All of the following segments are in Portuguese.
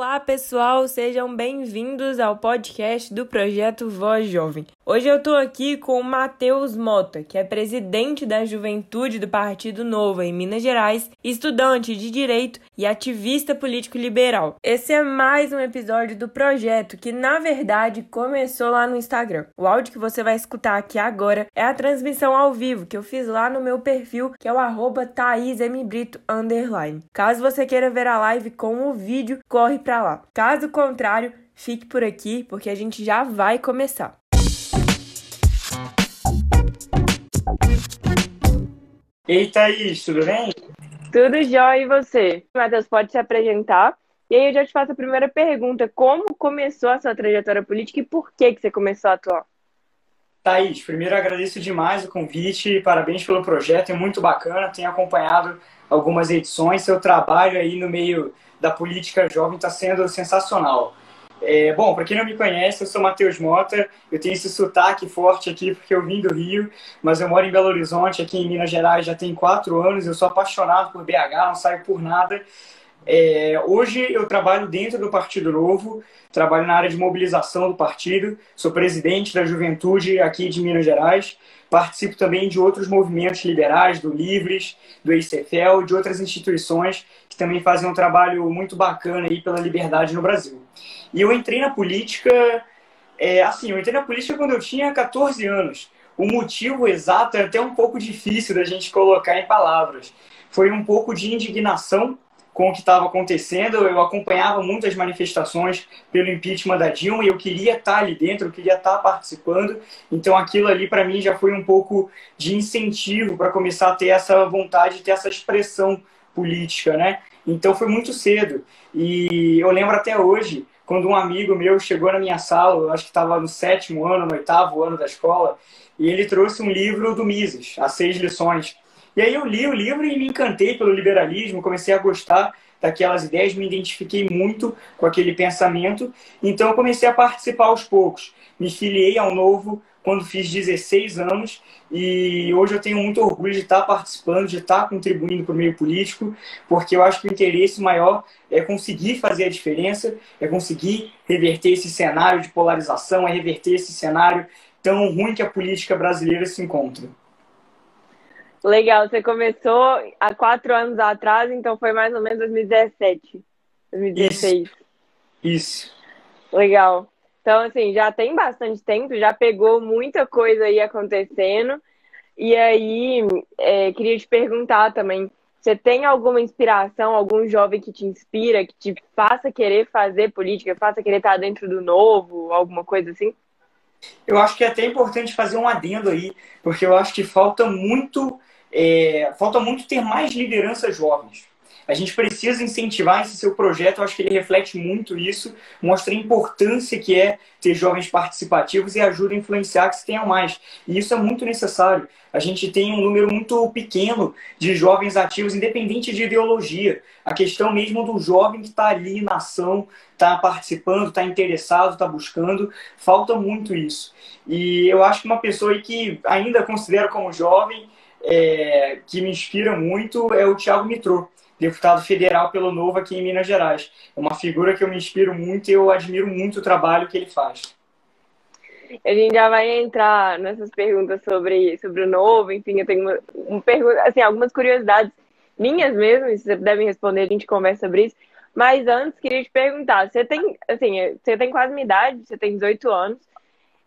Olá, pessoal, sejam bem-vindos ao podcast do projeto Voz Jovem. Hoje eu tô aqui com o Matheus Mota, que é presidente da Juventude do Partido Novo em Minas Gerais, estudante de direito e ativista político liberal. Esse é mais um episódio do projeto que, na verdade, começou lá no Instagram. O áudio que você vai escutar aqui agora é a transmissão ao vivo que eu fiz lá no meu perfil, que é o arroba Caso você queira ver a live com o vídeo, corre para lá. Caso contrário, fique por aqui porque a gente já vai começar. Ei, Thaís, tudo bem? Tudo jóia e você? Matheus, pode se apresentar? E aí eu já te faço a primeira pergunta. Como começou a sua trajetória política e por que, que você começou a atuar? Thaís, primeiro agradeço demais o convite, parabéns pelo projeto, é muito bacana, tenho acompanhado algumas edições, seu trabalho aí no meio da política jovem está sendo sensacional. É, bom, para quem não me conhece, eu sou Matheus Mota, eu tenho esse sotaque forte aqui porque eu vim do Rio, mas eu moro em Belo Horizonte, aqui em Minas Gerais, já tem quatro anos, eu sou apaixonado por BH, não saio por nada. É, hoje eu trabalho dentro do Partido Novo, trabalho na área de mobilização do partido, sou presidente da juventude aqui de Minas Gerais, participo também de outros movimentos liberais, do Livres, do EICFEL, de outras instituições que também fazem um trabalho muito bacana aí pela liberdade no Brasil. E eu entrei na política, é, assim, eu entrei na política quando eu tinha 14 anos. O motivo exato é até um pouco difícil da gente colocar em palavras. Foi um pouco de indignação com o que estava acontecendo. Eu acompanhava muitas manifestações pelo impeachment da Dilma e eu queria estar ali dentro, eu queria estar participando. Então aquilo ali para mim já foi um pouco de incentivo para começar a ter essa vontade, ter essa expressão política, né? Então foi muito cedo. E eu lembro até hoje quando um amigo meu chegou na minha sala, eu acho que estava no sétimo ano, no oitavo ano da escola, e ele trouxe um livro do Mises, As Seis Lições. E aí eu li o livro e me encantei pelo liberalismo, comecei a gostar daquelas ideias, me identifiquei muito com aquele pensamento, então eu comecei a participar aos poucos. Me filiei ao novo quando fiz 16 anos e hoje eu tenho muito orgulho de estar participando, de estar contribuindo para o meio político, porque eu acho que o interesse maior é conseguir fazer a diferença, é conseguir reverter esse cenário de polarização, é reverter esse cenário tão ruim que a política brasileira se encontra. Legal, você começou há quatro anos atrás, então foi mais ou menos 2017, 2016. Isso. Isso. Legal. Então, assim, já tem bastante tempo, já pegou muita coisa aí acontecendo. E aí, é, queria te perguntar também, você tem alguma inspiração, algum jovem que te inspira, que te faça querer fazer política, faça querer estar dentro do novo, alguma coisa assim? Eu acho que é até importante fazer um adendo aí, porque eu acho que falta muito, é, falta muito ter mais lideranças jovens. A gente precisa incentivar esse seu projeto, eu acho que ele reflete muito isso, mostra a importância que é ter jovens participativos e ajuda a influenciar que se tenham mais. E isso é muito necessário. A gente tem um número muito pequeno de jovens ativos, independente de ideologia. A questão mesmo do jovem que está ali na ação, está participando, está interessado, está buscando, falta muito isso. E eu acho que uma pessoa que ainda considero como jovem, é, que me inspira muito, é o Thiago Mitrô deputado federal pelo Novo aqui em Minas Gerais. É uma figura que eu me inspiro muito e eu admiro muito o trabalho que ele faz. A gente já vai entrar nessas perguntas sobre, sobre o Novo, enfim, eu tenho uma, uma pergunta, assim, algumas curiosidades minhas mesmo, se você puder me responder, a gente conversa sobre isso. Mas antes, queria te perguntar, você tem, assim, você tem quase minha idade, você tem 18 anos,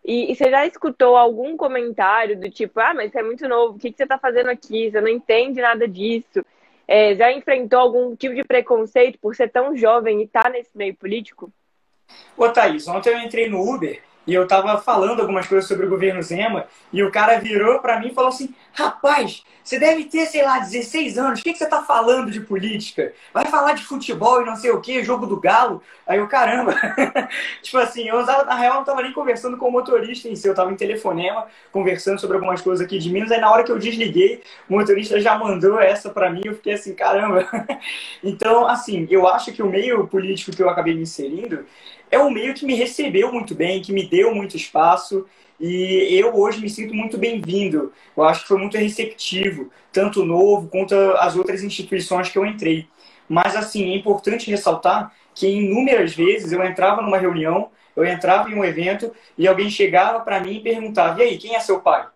e, e, você já escutou algum comentário do tipo, ah, mas você é muito novo, o que, que você está fazendo aqui? Você não entende nada disso. É, já enfrentou algum tipo de preconceito por ser tão jovem e estar tá nesse meio político? Ô, Thaís, ontem eu entrei no Uber e eu tava falando algumas coisas sobre o governo Zema, e o cara virou para mim e falou assim: rapaz, você deve ter, sei lá, 16 anos, o que, que você tá falando de política? Vai falar de futebol e não sei o que, jogo do galo? Aí eu, caramba, tipo assim, eu usava, na real, não tava nem conversando com o motorista em si, eu tava em telefonema, conversando sobre algumas coisas aqui de Minas, aí na hora que eu desliguei, o motorista já mandou essa para mim, eu fiquei assim, caramba. então, assim, eu acho que o meio político que eu acabei me inserindo é um meio que me recebeu muito bem, que me deu muito espaço e eu hoje me sinto muito bem-vindo. Eu acho que foi muito receptivo, tanto o Novo quanto as outras instituições que eu entrei. Mas, assim, é importante ressaltar que inúmeras vezes eu entrava numa reunião, eu entrava em um evento e alguém chegava para mim e perguntava: "E aí, quem é seu pai?"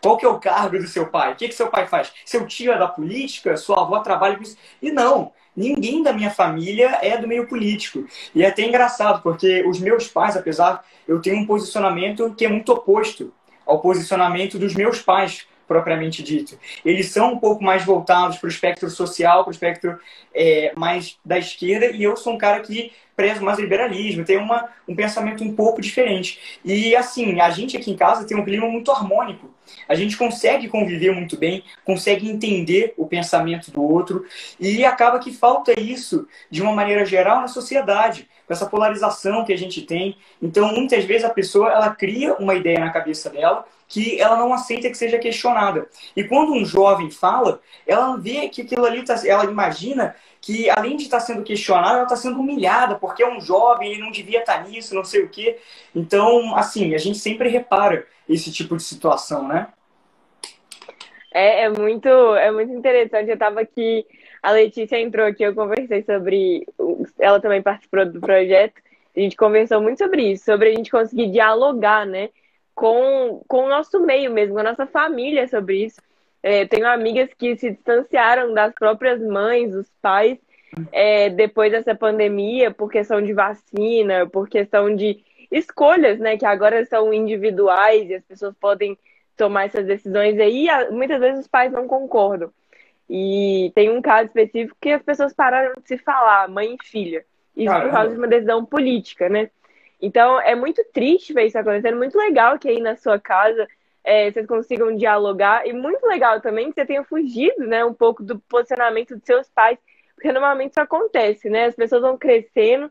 Qual que é o cargo do seu pai? O que, que seu pai faz? Seu tio é da política? Sua avó trabalha com isso? E não, ninguém da minha família é do meio político. E é até engraçado, porque os meus pais, apesar, eu tenho um posicionamento que é muito oposto ao posicionamento dos meus pais, propriamente dito. Eles são um pouco mais voltados para o espectro social, para o espectro é, mais da esquerda, e eu sou um cara que prezo mais liberalismo, tem uma, um pensamento um pouco diferente. E assim, a gente aqui em casa tem um clima muito harmônico. A gente consegue conviver muito bem, consegue entender o pensamento do outro e acaba que falta isso de uma maneira geral na sociedade, com essa polarização que a gente tem. Então, muitas vezes a pessoa ela cria uma ideia na cabeça dela que ela não aceita que seja questionada. E quando um jovem fala, ela vê que aquilo ali, tá, ela imagina que além de estar sendo questionada, ela está sendo humilhada, porque é um jovem, ele não devia estar nisso, não sei o quê. Então, assim, a gente sempre repara esse tipo de situação, né? É, é muito, é muito interessante. Eu estava aqui, a Letícia entrou aqui, eu conversei sobre. Ela também participou do projeto. A gente conversou muito sobre isso, sobre a gente conseguir dialogar, né? Com, com o nosso meio mesmo, com a nossa família sobre isso. É, tenho amigas que se distanciaram das próprias mães, dos pais, é, depois dessa pandemia, por questão de vacina, por questão de escolhas, né, que agora são individuais e as pessoas podem tomar essas decisões aí, muitas vezes os pais não concordam. E tem um caso específico que as pessoas pararam de se falar, mãe e filha. Isso Caramba. por causa de uma decisão política, né? Então é muito triste ver isso acontecendo, muito legal que aí na sua casa é, vocês consigam dialogar. E muito legal também que você tenha fugido, né, um pouco do posicionamento dos seus pais, porque normalmente isso acontece, né? As pessoas vão crescendo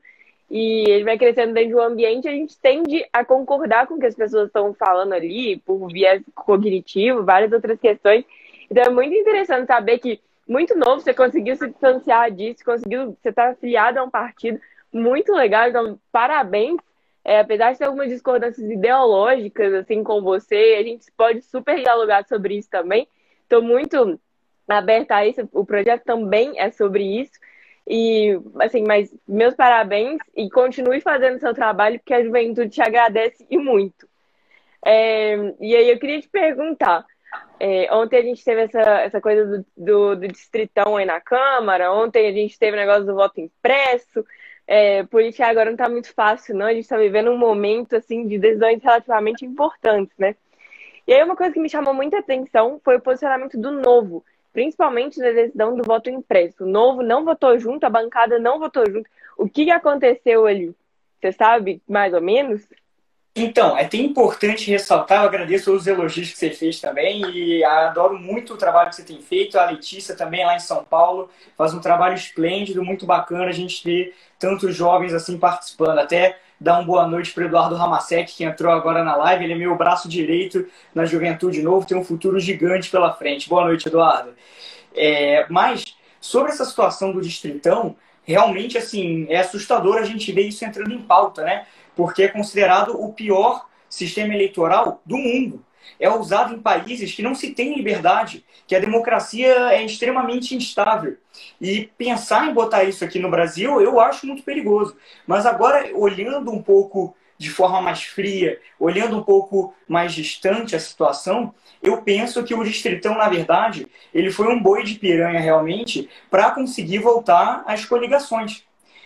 e ele vai crescendo dentro de um ambiente, a gente tende a concordar com o que as pessoas estão falando ali, por viés cognitivo, várias outras questões. Então é muito interessante saber que, muito novo, você conseguiu se distanciar disso, conseguiu, você está afiliado a um partido muito legal, então parabéns é, apesar de ter algumas discordâncias ideológicas, assim, com você, a gente pode super dialogar sobre isso também. Estou muito aberta a isso, o projeto também é sobre isso. E, assim, mas meus parabéns e continue fazendo seu trabalho, porque a juventude te agradece e muito. É, e aí eu queria te perguntar, é, ontem a gente teve essa, essa coisa do, do, do, distritão aí na Câmara, ontem a gente teve o negócio do voto impresso, é, política agora não está muito fácil, não. A gente está vivendo um momento assim de decisões relativamente importantes, né? E aí uma coisa que me chamou muita atenção foi o posicionamento do Novo, principalmente na decisão do voto impresso. O Novo não votou junto, a bancada não votou junto. O que aconteceu ali? Você sabe, mais ou menos? Então, é até importante ressaltar, eu agradeço os elogios que você fez também e adoro muito o trabalho que você tem feito. A Letícia também lá em São Paulo faz um trabalho esplêndido, muito bacana a gente ver tantos jovens assim participando. Até dar uma boa noite para o Eduardo Ramasek, que entrou agora na live. Ele é meu braço direito na Juventude Novo, tem um futuro gigante pela frente. Boa noite, Eduardo. É, mas, sobre essa situação do Distritão, realmente assim é assustador a gente ver isso entrando em pauta, né? Porque é considerado o pior sistema eleitoral do mundo. É usado em países que não se tem liberdade, que a democracia é extremamente instável. E pensar em botar isso aqui no Brasil, eu acho muito perigoso. Mas agora, olhando um pouco de forma mais fria, olhando um pouco mais distante a situação, eu penso que o Distritão, na verdade, ele foi um boi de piranha realmente para conseguir voltar às coligações.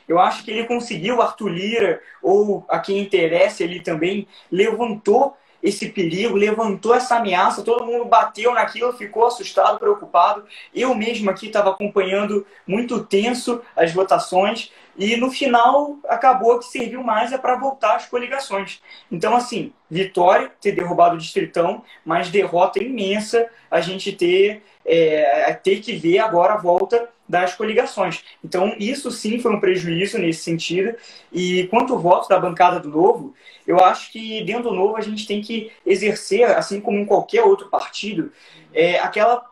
Eu acho que ele conseguiu, Arthur Lira, ou a quem interessa, ele também levantou esse perigo, levantou essa ameaça, todo mundo bateu naquilo, ficou assustado, preocupado. Eu mesmo aqui estava acompanhando muito tenso as votações e no final acabou que serviu mais é para voltar às coligações. Então, assim, vitória, ter derrubado o Distritão, mas derrota imensa a gente ter, é, ter que ver agora a volta das coligações. Então, isso sim foi um prejuízo nesse sentido. E quanto ao voto da bancada do Novo, eu acho que dentro do Novo a gente tem que exercer, assim como em qualquer outro partido, é, aquela,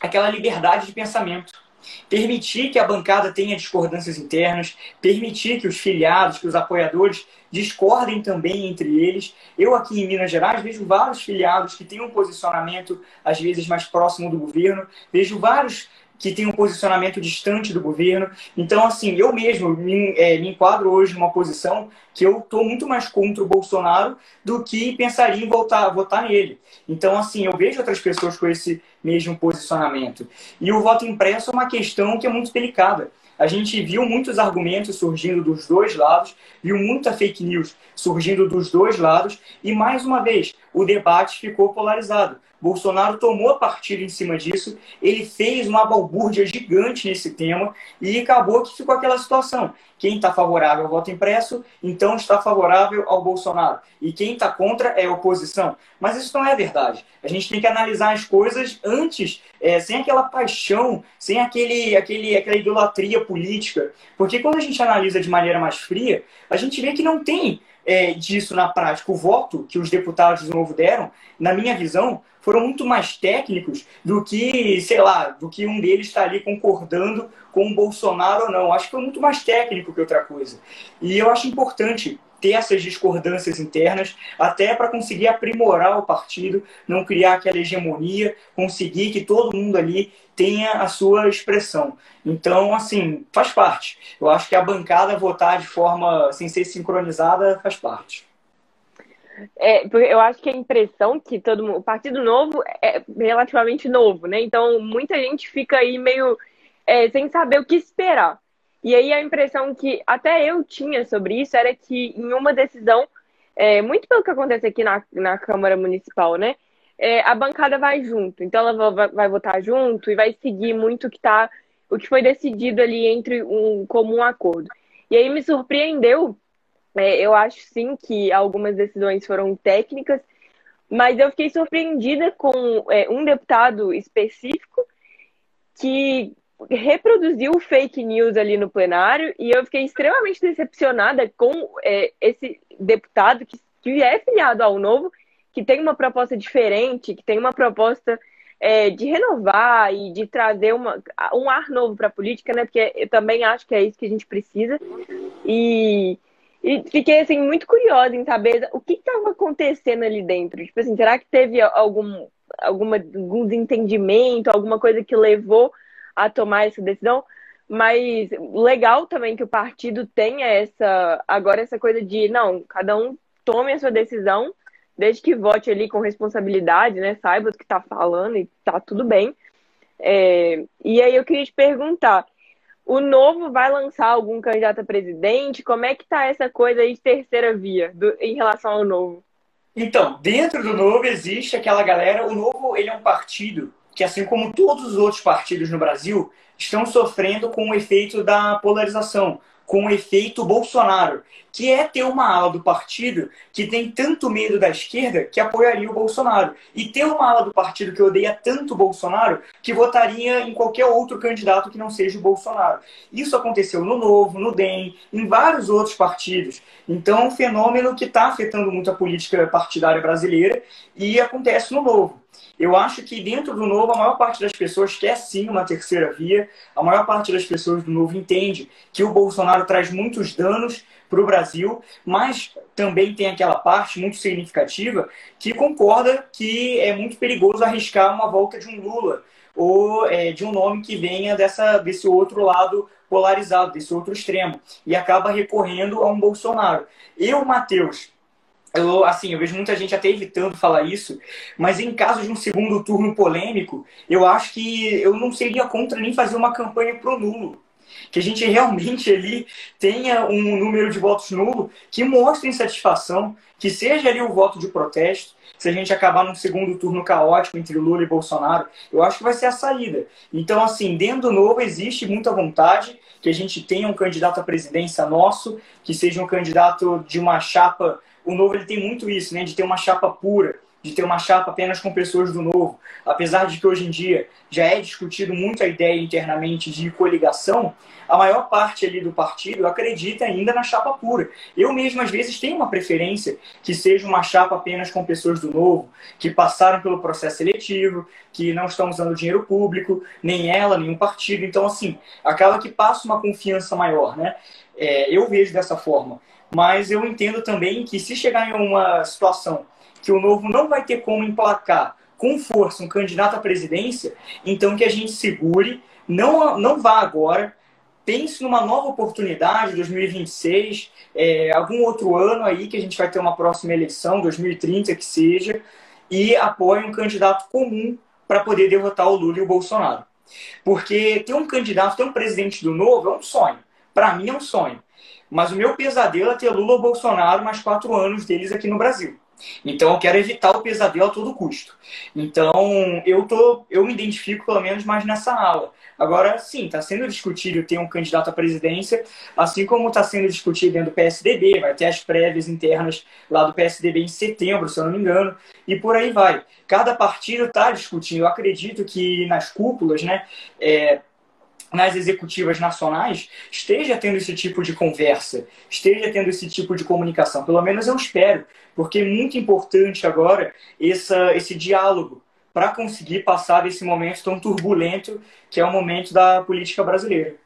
aquela liberdade de pensamento. Permitir que a bancada tenha discordâncias internas, permitir que os filiados, que os apoiadores discordem também entre eles. Eu aqui em Minas Gerais vejo vários filiados que têm um posicionamento às vezes mais próximo do governo, vejo vários que tem um posicionamento distante do governo. Então, assim, eu mesmo me, é, me enquadro hoje numa posição que eu estou muito mais contra o Bolsonaro do que pensaria em voltar, votar nele. Então, assim, eu vejo outras pessoas com esse mesmo posicionamento. E o voto impresso é uma questão que é muito delicada. A gente viu muitos argumentos surgindo dos dois lados, viu muita fake news surgindo dos dois lados, e mais uma vez, o debate ficou polarizado. Bolsonaro tomou partido em cima disso, ele fez uma balbúrdia gigante nesse tema e acabou que ficou aquela situação. Quem está favorável ao voto impresso, então está favorável ao Bolsonaro. E quem está contra é a oposição. Mas isso não é verdade. A gente tem que analisar as coisas antes, é, sem aquela paixão, sem aquele, aquele, aquela idolatria política. Porque quando a gente analisa de maneira mais fria, a gente vê que não tem é, disso na prática. O voto que os deputados do Novo deram, na minha visão, foram muito mais técnicos do que, sei lá, do que um deles está ali concordando com o Bolsonaro ou não. Acho que foi muito mais técnico que outra coisa. E eu acho importante ter essas discordâncias internas, até para conseguir aprimorar o partido, não criar aquela hegemonia, conseguir que todo mundo ali tenha a sua expressão. Então, assim, faz parte. Eu acho que a bancada votar de forma sem ser sincronizada faz parte. É, eu acho que a impressão que todo mundo, o Partido Novo é relativamente novo, né? Então muita gente fica aí meio é, sem saber o que esperar. E aí a impressão que até eu tinha sobre isso era que em uma decisão, é, muito pelo que acontece aqui na, na Câmara Municipal, né? É, a bancada vai junto. Então ela vai, vai, votar junto e vai seguir muito o que tá, o que foi decidido ali entre um comum acordo. E aí me surpreendeu é, eu acho sim que algumas decisões foram técnicas, mas eu fiquei surpreendida com é, um deputado específico que reproduziu fake news ali no plenário e eu fiquei extremamente decepcionada com é, esse deputado que, que é filiado ao Novo, que tem uma proposta diferente, que tem uma proposta é, de renovar e de trazer uma, um ar novo para a política, né? Porque eu também acho que é isso que a gente precisa. E e fiquei, assim, muito curiosa em saber o que estava acontecendo ali dentro. Tipo assim, será que teve algum, alguma, algum desentendimento, alguma coisa que levou a tomar essa decisão? Mas legal também que o partido tenha essa, agora essa coisa de, não, cada um tome a sua decisão, desde que vote ali com responsabilidade, né? Saiba o que está falando e tá tudo bem. É, e aí eu queria te perguntar, o novo vai lançar algum candidato a presidente? Como é que tá essa coisa aí de terceira via do, em relação ao novo? Então, dentro do novo existe aquela galera. O novo ele é um partido que, assim como todos os outros partidos no Brasil, estão sofrendo com o efeito da polarização com o efeito Bolsonaro, que é ter uma ala do partido que tem tanto medo da esquerda que apoiaria o Bolsonaro, e ter uma ala do partido que odeia tanto o Bolsonaro que votaria em qualquer outro candidato que não seja o Bolsonaro. Isso aconteceu no Novo, no DEM, em vários outros partidos. Então é um fenômeno que está afetando muito a política partidária brasileira e acontece no Novo. Eu acho que dentro do Novo, a maior parte das pessoas quer sim uma terceira via. A maior parte das pessoas do Novo entende que o Bolsonaro traz muitos danos para o Brasil, mas também tem aquela parte muito significativa que concorda que é muito perigoso arriscar uma volta de um Lula ou é, de um nome que venha dessa, desse outro lado polarizado, desse outro extremo, e acaba recorrendo a um Bolsonaro. Eu, Matheus, eu, assim, eu vejo muita gente até evitando falar isso, mas em caso de um segundo turno polêmico, eu acho que eu não seria contra nem fazer uma campanha pro nulo. Que a gente realmente ali tenha um número de votos nulo que mostre insatisfação, que seja ali o voto de protesto. Se a gente acabar num segundo turno caótico entre Lula e Bolsonaro, eu acho que vai ser a saída. Então, assim, dentro do novo existe muita vontade que a gente tenha um candidato à presidência nosso, que seja um candidato de uma chapa o novo ele tem muito isso, né, de ter uma chapa pura, de ter uma chapa apenas com pessoas do novo. Apesar de que hoje em dia já é discutido muito a ideia internamente de coligação, a maior parte ali do partido acredita ainda na chapa pura. Eu mesmo, às vezes, tenho uma preferência que seja uma chapa apenas com pessoas do novo, que passaram pelo processo seletivo, que não estão usando dinheiro público, nem ela, o partido. Então, assim, acaba que passa uma confiança maior, né? É, eu vejo dessa forma. Mas eu entendo também que se chegar em uma situação que o novo não vai ter como emplacar com força um candidato à presidência, então que a gente segure, não, não vá agora, pense numa nova oportunidade, 2026, é, algum outro ano aí que a gente vai ter uma próxima eleição, 2030 que seja, e apoie um candidato comum para poder derrotar o Lula e o Bolsonaro. Porque ter um candidato, ter um presidente do novo é um sonho. Para mim é um sonho. Mas o meu pesadelo é ter Lula ou Bolsonaro mais quatro anos deles aqui no Brasil. Então eu quero evitar o pesadelo a todo custo. Então eu tô, eu me identifico pelo menos mais nessa ala. Agora, sim, está sendo discutido ter um candidato à presidência, assim como está sendo discutido dentro do PSDB, vai ter as prévias internas lá do PSDB em setembro, se eu não me engano, e por aí vai. Cada partido está discutindo. Eu acredito que nas cúpulas, né, é, nas executivas nacionais esteja tendo esse tipo de conversa, esteja tendo esse tipo de comunicação. Pelo menos eu espero, porque é muito importante agora essa, esse diálogo para conseguir passar desse momento tão turbulento que é o momento da política brasileira.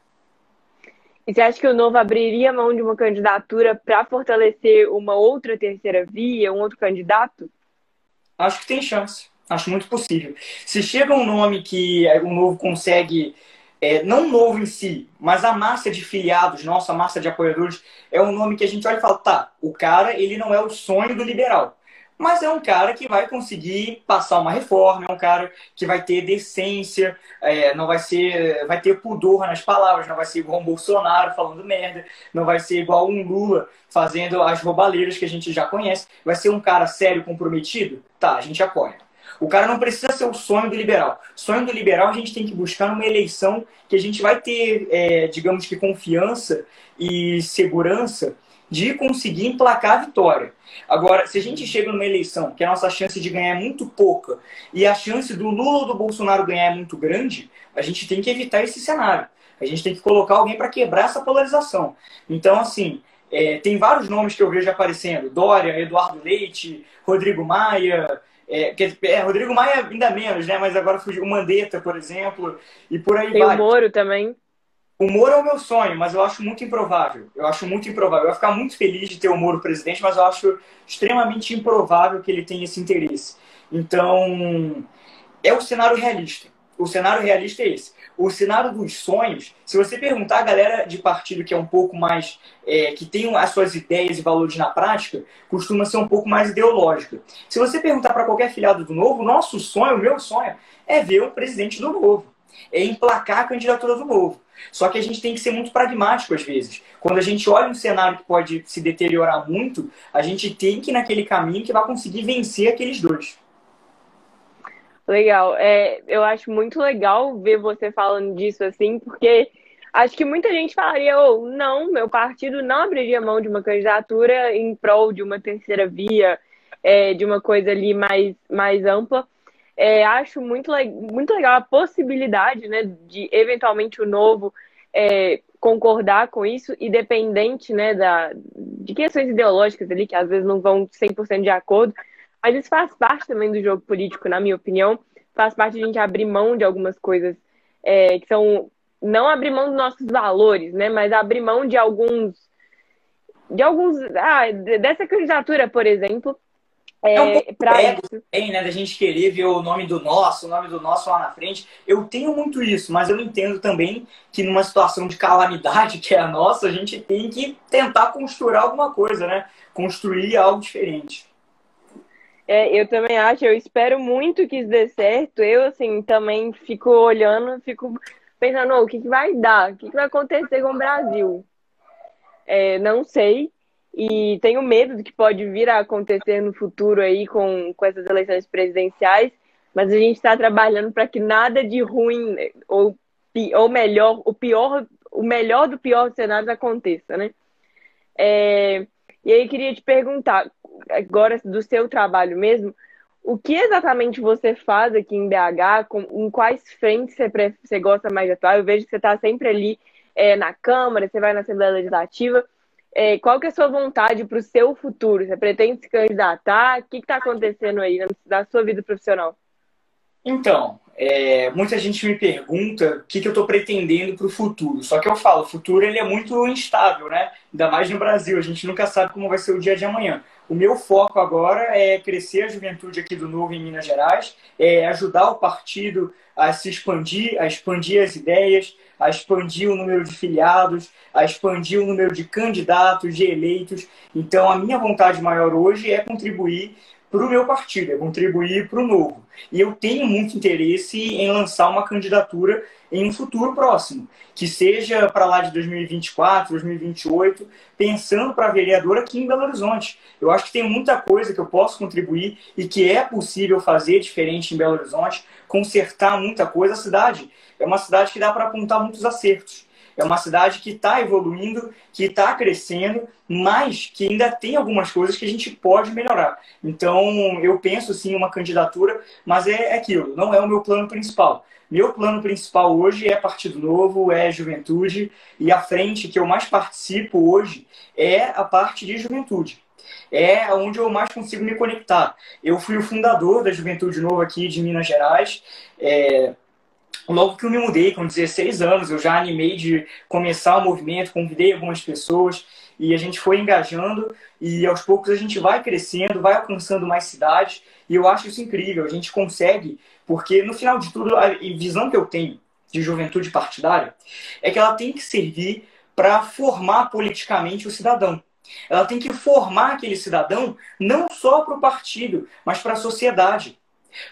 E você acha que o Novo abriria mão de uma candidatura para fortalecer uma outra terceira via, um outro candidato? Acho que tem chance. Acho muito possível. Se chega um nome que o Novo consegue é, não novo em si, mas a massa de filiados, nossa massa de apoiadores, é um nome que a gente olha e fala, tá, o cara, ele não é o sonho do liberal, mas é um cara que vai conseguir passar uma reforma, é um cara que vai ter decência, é, não vai ser, vai ter pudor nas palavras, não vai ser igual um Bolsonaro falando merda, não vai ser igual um Lula fazendo as roubaleiras que a gente já conhece, vai ser um cara sério, comprometido, tá, a gente apoia. O cara não precisa ser o sonho do liberal. Sonho do liberal a gente tem que buscar numa eleição que a gente vai ter, é, digamos que, confiança e segurança de conseguir emplacar a vitória. Agora, se a gente chega numa eleição que a nossa chance de ganhar é muito pouca e a chance do Lula ou do Bolsonaro ganhar é muito grande, a gente tem que evitar esse cenário. A gente tem que colocar alguém para quebrar essa polarização. Então, assim, é, tem vários nomes que eu vejo aparecendo: Dória, Eduardo Leite, Rodrigo Maia, é, é, Rodrigo Maia ainda menos, né? Mas agora fugiu o Mandetta, por exemplo, e por aí Tem vai. o Moro também. O Moro é o meu sonho, mas eu acho muito improvável. Eu acho muito improvável. Eu ia ficar muito feliz de ter o Moro presidente, mas eu acho extremamente improvável que ele tenha esse interesse. Então, é o cenário realista. O cenário realista é esse o cenário dos sonhos, se você perguntar a galera de partido que é um pouco mais. É, que tem as suas ideias e valores na prática, costuma ser um pouco mais ideológica. Se você perguntar para qualquer filiado do Novo, nosso sonho, o meu sonho, é ver o presidente do Novo. É emplacar a candidatura do Novo. Só que a gente tem que ser muito pragmático às vezes. Quando a gente olha um cenário que pode se deteriorar muito, a gente tem que ir naquele caminho que vai conseguir vencer aqueles dois. Legal. É, eu acho muito legal ver você falando disso assim, porque acho que muita gente falaria, oh, não, meu partido não abriria mão de uma candidatura em prol de uma terceira via, é, de uma coisa ali mais, mais ampla. É, acho muito, muito legal a possibilidade né, de eventualmente o novo é, concordar com isso, independente né, da, de questões ideológicas ali, que às vezes não vão 100% de acordo, mas isso faz parte também do jogo político, na minha opinião. Faz parte de a gente abrir mão de algumas coisas é, que são. Não abrir mão dos nossos valores, né? Mas abrir mão de alguns. De alguns. Ah, dessa candidatura, por exemplo. É, é um pouco pra ego também, né? Da gente querer ver o nome do nosso, o nome do nosso lá na frente. Eu tenho muito isso, mas eu entendo também que numa situação de calamidade que é a nossa, a gente tem que tentar construir alguma coisa, né? Construir algo diferente. É, eu também acho, eu espero muito que isso dê certo. Eu, assim, também fico olhando, fico pensando, oh, o que, que vai dar? O que, que vai acontecer com o Brasil? É, não sei. E tenho medo do que pode vir a acontecer no futuro aí com, com essas eleições presidenciais. Mas a gente está trabalhando para que nada de ruim, ou, ou melhor, o pior, o melhor do pior dos cenários aconteça, né? É, e aí queria te perguntar, agora do seu trabalho mesmo, o que exatamente você faz aqui em BH? Com, em quais frentes você, você gosta mais de atuar? Eu vejo que você está sempre ali é, na Câmara, você vai na Assembleia Legislativa. É, qual que é a sua vontade para o seu futuro? Você pretende se candidatar? O que está acontecendo aí na, na sua vida profissional? Então, é, muita gente me pergunta o que, que eu estou pretendendo para o futuro. Só que eu falo, o futuro ele é muito instável, né? Ainda mais no Brasil, a gente nunca sabe como vai ser o dia de amanhã. O meu foco agora é crescer a juventude aqui do Novo em Minas Gerais, é ajudar o partido a se expandir, a expandir as ideias, a expandir o número de filiados, a expandir o número de candidatos, de eleitos. Então, a minha vontade maior hoje é contribuir para o meu partido, é contribuir para o novo. E eu tenho muito interesse em lançar uma candidatura em um futuro próximo, que seja para lá de 2024, 2028, pensando para vereador aqui em Belo Horizonte. Eu acho que tem muita coisa que eu posso contribuir e que é possível fazer diferente em Belo Horizonte, consertar muita coisa. A cidade é uma cidade que dá para apontar muitos acertos. É uma cidade que está evoluindo, que está crescendo, mas que ainda tem algumas coisas que a gente pode melhorar. Então, eu penso sim uma candidatura, mas é aquilo, não é o meu plano principal. Meu plano principal hoje é Partido Novo, é Juventude, e a frente que eu mais participo hoje é a parte de Juventude. É onde eu mais consigo me conectar. Eu fui o fundador da Juventude Novo aqui de Minas Gerais. É, Logo que eu me mudei, com 16 anos, eu já animei de começar o movimento, convidei algumas pessoas e a gente foi engajando e aos poucos a gente vai crescendo, vai alcançando mais cidades e eu acho isso incrível. A gente consegue, porque no final de tudo, a visão que eu tenho de juventude partidária é que ela tem que servir para formar politicamente o cidadão. Ela tem que formar aquele cidadão não só para o partido, mas para a sociedade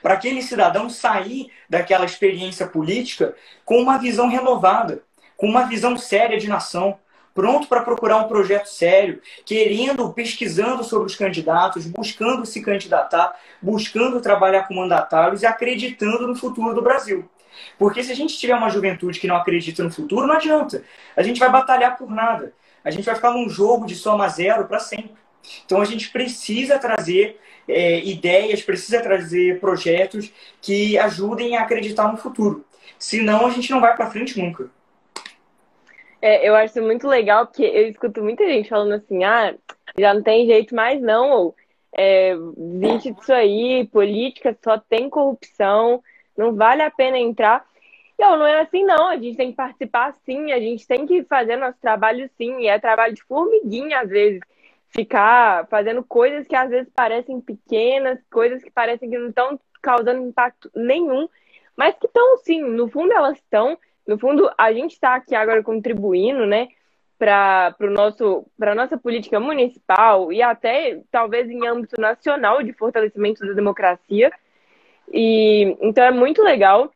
para aquele cidadão sair daquela experiência política com uma visão renovada, com uma visão séria de nação, pronto para procurar um projeto sério, querendo, pesquisando sobre os candidatos, buscando se candidatar, buscando trabalhar com mandatários e acreditando no futuro do Brasil. Porque se a gente tiver uma juventude que não acredita no futuro, não adianta. A gente vai batalhar por nada. A gente vai ficar num jogo de soma zero para sempre. Então a gente precisa trazer é, ideias, precisa trazer projetos que ajudem a acreditar no futuro. Senão a gente não vai para frente nunca. É, eu acho muito legal, porque eu escuto muita gente falando assim, ah, já não tem jeito mais não, ou é, existe disso aí, política só tem corrupção, não vale a pena entrar. Não, não é assim não, a gente tem que participar sim, a gente tem que fazer nosso trabalho sim, e é trabalho de formiguinha às vezes ficar fazendo coisas que às vezes parecem pequenas, coisas que parecem que não estão causando impacto nenhum, mas que estão sim, no fundo elas estão. No fundo, a gente está aqui agora contribuindo, né, para para nossa política municipal e até talvez em âmbito nacional de fortalecimento da democracia. E então é muito legal.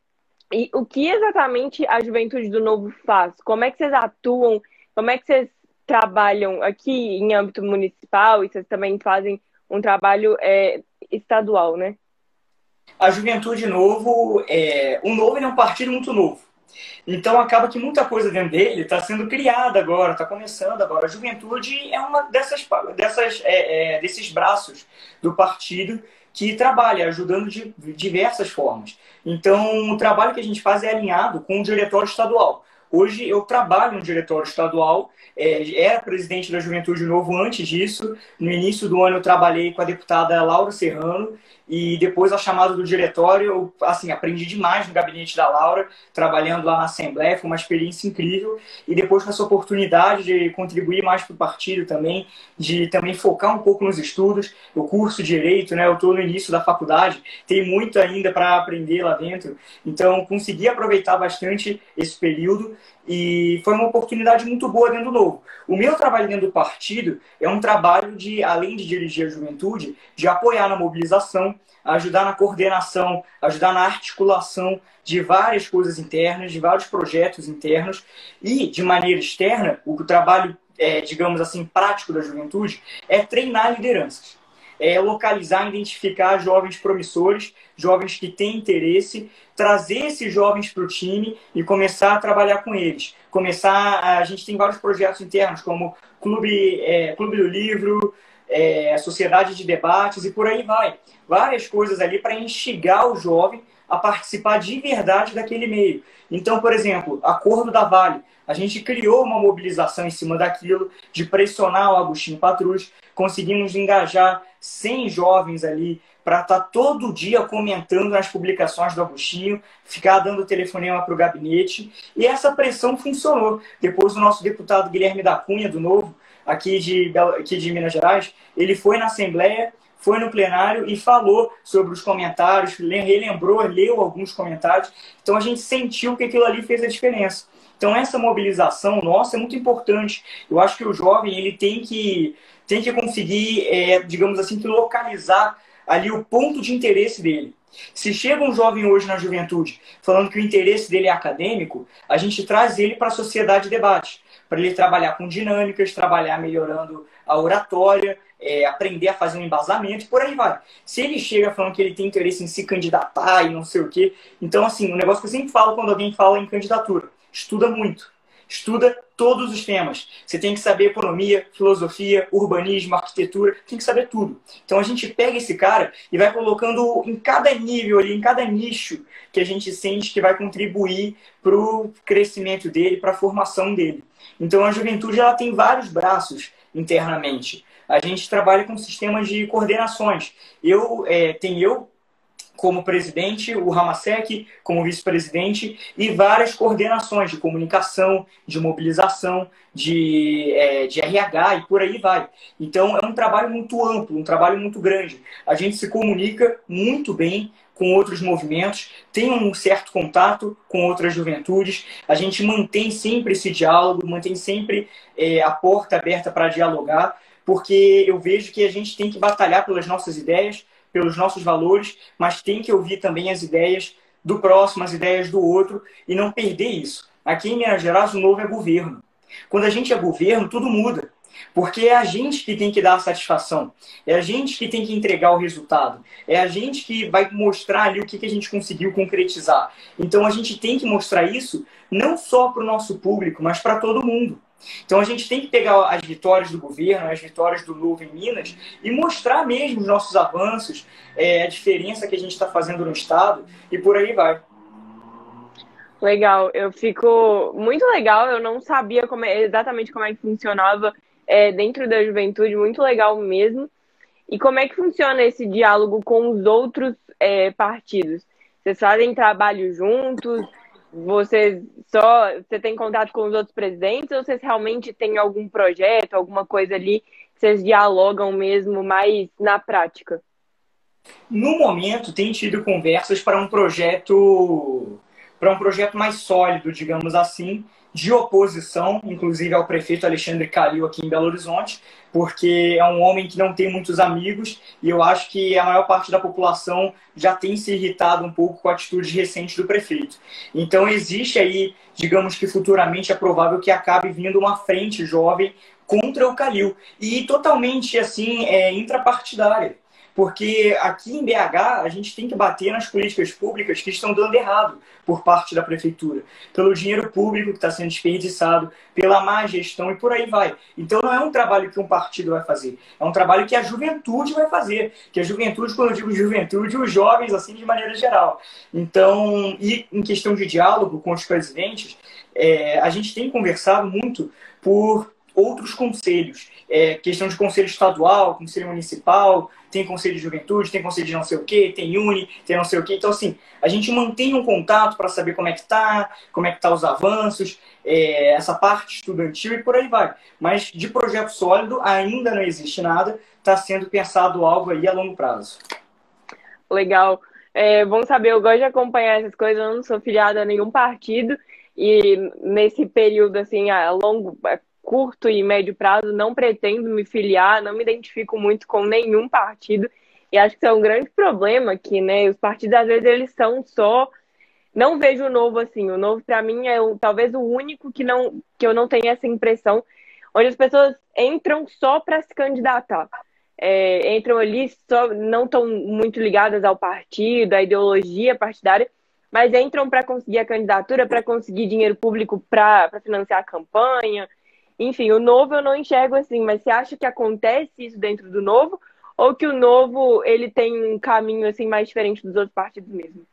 E o que exatamente a Juventude do Novo faz? Como é que vocês atuam? Como é que vocês trabalham aqui em âmbito municipal e vocês também fazem um trabalho é, estadual, né? A Juventude Novo, é, o Novo é um partido muito novo. Então acaba que muita coisa dentro dele está sendo criada agora, está começando agora. A Juventude é uma dessas, dessas é, é, desses braços do partido que trabalha ajudando de diversas formas. Então o trabalho que a gente faz é alinhado com o diretório estadual. Hoje eu trabalho no diretório estadual, é, era presidente da Juventude Novo antes disso. No início do ano eu trabalhei com a deputada Laura Serrano e depois a chamada do diretório, eu assim, aprendi demais no gabinete da Laura, trabalhando lá na Assembleia, foi uma experiência incrível. E depois com essa oportunidade de contribuir mais para o partido também, de também focar um pouco nos estudos. Eu curso Direito, né? Eu estou no início da faculdade, tem muito ainda para aprender lá dentro. Então, consegui aproveitar bastante esse período e foi uma oportunidade muito boa dentro do Novo. O meu trabalho dentro do partido é um trabalho de, além de dirigir a juventude, de apoiar na mobilização, ajudar na coordenação, ajudar na articulação de várias coisas internas, de vários projetos internos e, de maneira externa, o trabalho, é, digamos assim, prático da juventude é treinar lideranças é, localizar, identificar jovens promissores, jovens que têm interesse, trazer esses jovens para o time e começar a trabalhar com eles. Começar, a gente tem vários projetos internos, como Clube, é, Clube do Livro, é, Sociedade de Debates e por aí vai. Várias coisas ali para instigar o jovem a participar de verdade daquele meio. Então, por exemplo, Acordo da Vale. A gente criou uma mobilização em cima daquilo, de pressionar o Agostinho Patrus. Conseguimos engajar 100 jovens ali para estar tá todo dia comentando nas publicações do Agostinho, ficar dando telefonema para o gabinete. E essa pressão funcionou. Depois o nosso deputado Guilherme da Cunha, do Novo, aqui de, aqui de Minas Gerais, ele foi na Assembleia, foi no plenário e falou sobre os comentários, relembrou, leu alguns comentários. Então a gente sentiu que aquilo ali fez a diferença. Então essa mobilização nossa é muito importante. Eu acho que o jovem ele tem que tem que conseguir, é, digamos assim, localizar ali o ponto de interesse dele. Se chega um jovem hoje na juventude falando que o interesse dele é acadêmico, a gente traz ele para a sociedade de debate, para ele trabalhar com dinâmicas, trabalhar melhorando a oratória, é, aprender a fazer um embasamento, por aí vai. Se ele chega falando que ele tem interesse em se candidatar e não sei o quê, então assim, um negócio que eu sempre falo quando alguém fala em candidatura, estuda muito. Estuda todos os temas. Você tem que saber economia, filosofia, urbanismo, arquitetura, tem que saber tudo. Então a gente pega esse cara e vai colocando em cada nível ali, em cada nicho que a gente sente que vai contribuir para o crescimento dele, para a formação dele. Então a juventude ela tem vários braços internamente. A gente trabalha com sistemas de coordenações. Eu é, eu como presidente, o Ramasek como vice-presidente e várias coordenações de comunicação, de mobilização, de, é, de RH e por aí vai. Então é um trabalho muito amplo, um trabalho muito grande. A gente se comunica muito bem com outros movimentos, tem um certo contato com outras juventudes, a gente mantém sempre esse diálogo, mantém sempre é, a porta aberta para dialogar, porque eu vejo que a gente tem que batalhar pelas nossas ideias, pelos nossos valores, mas tem que ouvir também as ideias do próximo, as ideias do outro e não perder isso. Aqui em Minas Gerais, o novo é governo. Quando a gente é governo, tudo muda. Porque é a gente que tem que dar a satisfação, é a gente que tem que entregar o resultado, é a gente que vai mostrar ali o que, que a gente conseguiu concretizar. Então a gente tem que mostrar isso não só para o nosso público, mas para todo mundo. Então a gente tem que pegar as vitórias do governo, as vitórias do Novo em Minas e mostrar mesmo os nossos avanços, é, a diferença que a gente está fazendo no Estado e por aí vai. Legal, eu fico muito legal, eu não sabia como é, exatamente como é que funcionava é, dentro da juventude, muito legal mesmo. E como é que funciona esse diálogo com os outros é, partidos? Vocês fazem trabalho juntos? Vocês só você tem contato com os outros presidentes ou vocês realmente têm algum projeto, alguma coisa ali que vocês dialogam mesmo mais na prática? No momento tem tido conversas para um projeto para um projeto mais sólido, digamos assim, de oposição, inclusive ao prefeito Alexandre Calil aqui em Belo Horizonte, porque é um homem que não tem muitos amigos e eu acho que a maior parte da população já tem se irritado um pouco com a atitude recente do prefeito. Então existe aí, digamos que futuramente é provável que acabe vindo uma frente jovem contra o Calil e totalmente assim é, intrapartidária porque aqui em BH a gente tem que bater nas políticas públicas que estão dando errado por parte da prefeitura, pelo dinheiro público que está sendo desperdiçado, pela má gestão e por aí vai. Então não é um trabalho que um partido vai fazer, é um trabalho que a juventude vai fazer, que a juventude, quando eu digo juventude, os jovens assim de maneira geral. Então, e em questão de diálogo com os presidentes, é, a gente tem conversado muito por outros conselhos. É, questão de conselho estadual, conselho municipal, tem conselho de juventude, tem conselho de não sei o quê, tem uni, tem não sei o quê. Então, assim, a gente mantém um contato para saber como é que tá, como é que tá os avanços, é, essa parte estudantil e por aí vai. Mas de projeto sólido ainda não existe nada, está sendo pensado algo aí a longo prazo. Legal. É bom saber, eu gosto de acompanhar essas coisas, eu não sou filiada a nenhum partido, e nesse período, assim, a longo, curto e médio prazo, não pretendo me filiar, não me identifico muito com nenhum partido. E acho que isso é um grande problema que, né, os partidos às vezes eles são só não vejo o novo assim. O novo para mim é o, talvez o único que não que eu não tenho essa impressão, onde as pessoas entram só para se candidatar. É, entram ali só não estão muito ligadas ao partido, à ideologia partidária, mas entram para conseguir a candidatura, para conseguir dinheiro público para financiar a campanha, enfim, o novo eu não enxergo assim, mas você acha que acontece isso dentro do novo? Ou que o novo ele tem um caminho assim mais diferente dos outros partidos mesmo?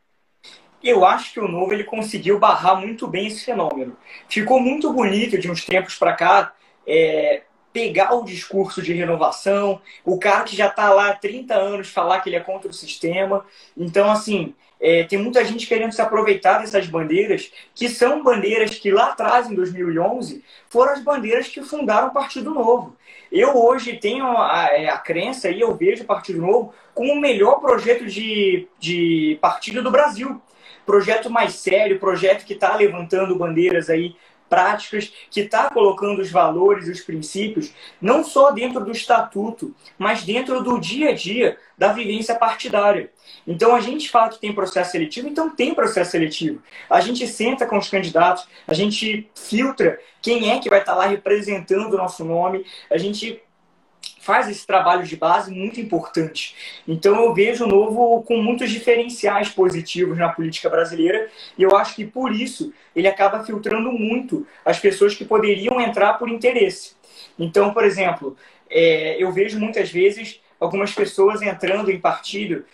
Eu acho que o novo ele conseguiu barrar muito bem esse fenômeno. Ficou muito bonito de uns tempos para cá. É, pegar o discurso de renovação, o cara que já está lá há 30 anos falar que ele é contra o sistema. Então, assim, é, tem muita gente querendo se aproveitar dessas bandeiras, que são bandeiras que lá atrás, em 2011, foram as bandeiras que fundaram o Partido Novo. Eu hoje tenho a, é, a crença e eu vejo o Partido Novo como o melhor projeto de, de partido do Brasil. Projeto mais sério, projeto que está levantando bandeiras aí práticas, que está colocando os valores os princípios, não só dentro do estatuto, mas dentro do dia a dia da vivência partidária. Então a gente fala que tem processo seletivo, então tem processo seletivo. A gente senta com os candidatos, a gente filtra quem é que vai estar tá lá representando o nosso nome, a gente faz esse trabalho de base muito importante. Então eu vejo o Novo com muitos diferenciais positivos na política brasileira e eu acho que por isso ele acaba filtrando muito as pessoas que poderiam entrar por interesse. Então, por exemplo, é, eu vejo muitas vezes algumas pessoas entrando em partido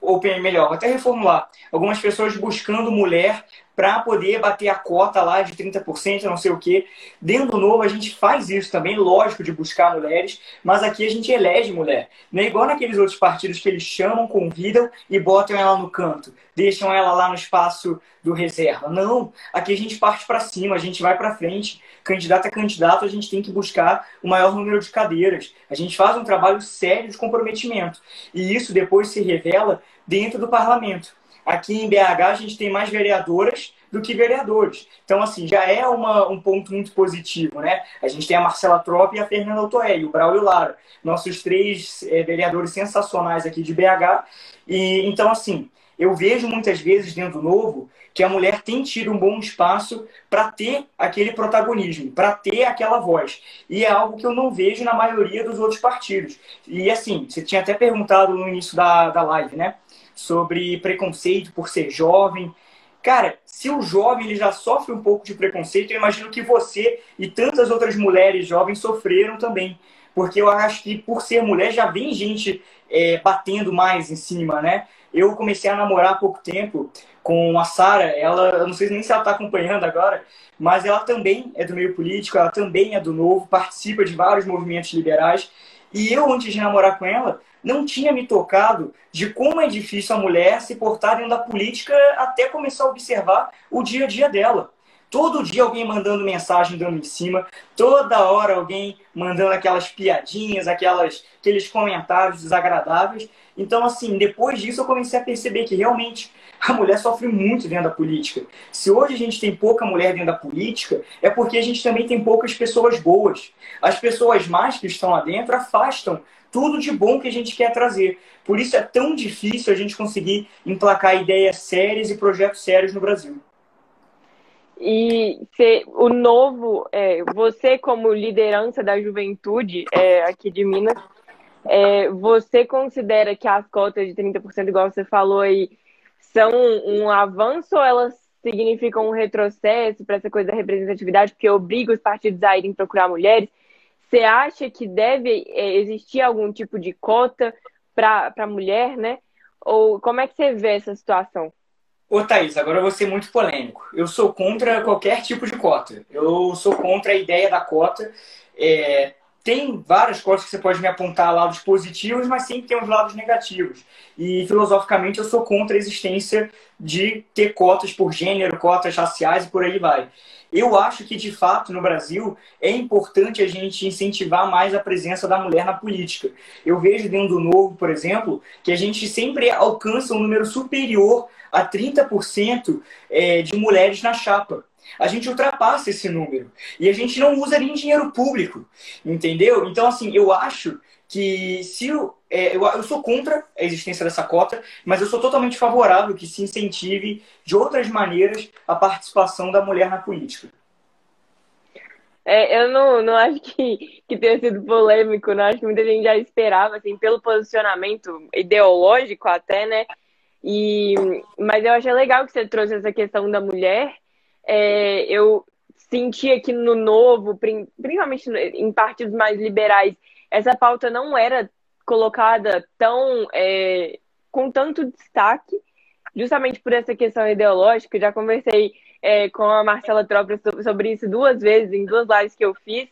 ou melhor, até reformular, algumas pessoas buscando mulher para poder bater a cota lá de 30%, não sei o quê. Dentro do novo, a gente faz isso também, lógico, de buscar mulheres, mas aqui a gente elege mulher. Não é igual naqueles outros partidos que eles chamam, convidam e botam ela no canto, deixam ela lá no espaço do reserva. Não, aqui a gente parte para cima, a gente vai para frente. Candidato a candidato, a gente tem que buscar o maior número de cadeiras. A gente faz um trabalho sério de comprometimento. E isso depois se revela dentro do parlamento. Aqui em BH a gente tem mais vereadoras do que vereadores. Então, assim, já é uma, um ponto muito positivo, né? A gente tem a Marcela Trop e a Fernanda Otoé, o Braulio Lara, nossos três é, vereadores sensacionais aqui de BH. E, então, assim, eu vejo muitas vezes dentro do Novo que a mulher tem tido um bom espaço para ter aquele protagonismo, para ter aquela voz. E é algo que eu não vejo na maioria dos outros partidos. E, assim, você tinha até perguntado no início da, da live, né? Sobre preconceito por ser jovem. Cara, se o jovem ele já sofre um pouco de preconceito, eu imagino que você e tantas outras mulheres jovens sofreram também. Porque eu acho que por ser mulher já vem gente é, batendo mais em cima, né? Eu comecei a namorar há pouco tempo com a Sara, ela, eu não sei nem se ela está acompanhando agora, mas ela também é do meio político, ela também é do novo, participa de vários movimentos liberais. E eu, antes de namorar com ela, não tinha me tocado de como é difícil a mulher se portar dentro da política até começar a observar o dia a dia dela. Todo dia alguém mandando mensagem dando em cima, toda hora alguém mandando aquelas piadinhas, aquelas, aqueles comentários desagradáveis. Então, assim, depois disso eu comecei a perceber que realmente a mulher sofre muito dentro da política. Se hoje a gente tem pouca mulher dentro da política, é porque a gente também tem poucas pessoas boas. As pessoas más que estão lá dentro afastam tudo de bom que a gente quer trazer. Por isso é tão difícil a gente conseguir emplacar ideias sérias e projetos sérios no Brasil. E se, o novo, é, você como liderança da juventude é, aqui de Minas, é, você considera que as cotas de 30%, igual você falou aí, são um avanço ou elas significam um retrocesso para essa coisa da representatividade, porque obriga os partidos a irem procurar mulheres? Você acha que deve é, existir algum tipo de cota para a mulher, né? Ou como é que você vê essa situação? Ô, Thaís, agora eu vou ser muito polêmico. Eu sou contra qualquer tipo de cota. Eu sou contra a ideia da cota. É, tem várias coisas que você pode me apontar lados positivos, mas sempre tem os lados negativos. E filosoficamente eu sou contra a existência de ter cotas por gênero, cotas raciais e por aí vai. Eu acho que, de fato, no Brasil, é importante a gente incentivar mais a presença da mulher na política. Eu vejo dentro do Novo, por exemplo, que a gente sempre alcança um número superior a 30% é, de mulheres na chapa. A gente ultrapassa esse número. E a gente não usa nem dinheiro público. Entendeu? Então, assim, eu acho que se é, eu, eu sou contra a existência dessa cota, mas eu sou totalmente favorável que se incentive de outras maneiras a participação da mulher na política. É, eu não, não acho que, que tenha sido polêmico, não acho que muita gente já esperava, assim, pelo posicionamento ideológico até, né? E, mas eu achei legal que você trouxe essa questão da mulher. É, eu senti aqui no novo, principalmente em partidos mais liberais, essa pauta não era colocada tão é, com tanto destaque, justamente por essa questão ideológica. Já conversei é, com a Marcela Trópia sobre isso duas vezes, em duas lives que eu fiz.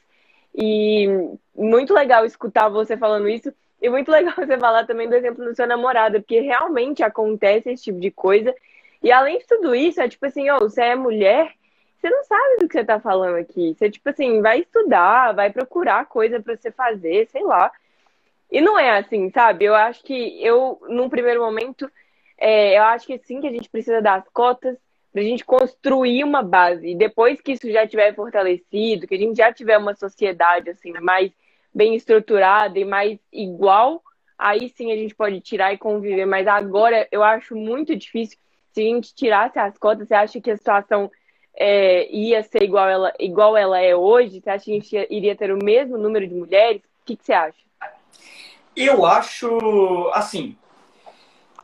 E muito legal escutar você falando isso. E muito legal você falar também do exemplo do seu namorado, porque realmente acontece esse tipo de coisa. E além de tudo isso, é tipo assim, ó, você é mulher, você não sabe do que você tá falando aqui. Você, tipo assim, vai estudar, vai procurar coisa para você fazer, sei lá. E não é assim, sabe? Eu acho que eu, num primeiro momento, é, eu acho que sim que a gente precisa das cotas para a gente construir uma base. E depois que isso já estiver fortalecido, que a gente já tiver uma sociedade assim mais bem estruturada e mais igual, aí sim a gente pode tirar e conviver. Mas agora eu acho muito difícil. Se a gente tirasse as cotas, você acha que a situação é, ia ser igual ela, igual ela é hoje? Você acha que a gente iria ter o mesmo número de mulheres? O que, que você acha? Eu acho, assim,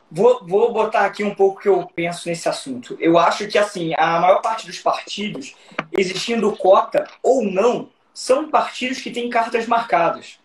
vou, vou botar aqui um pouco que eu penso nesse assunto. Eu acho que, assim, a maior parte dos partidos, existindo cota ou não, são partidos que têm cartas marcadas.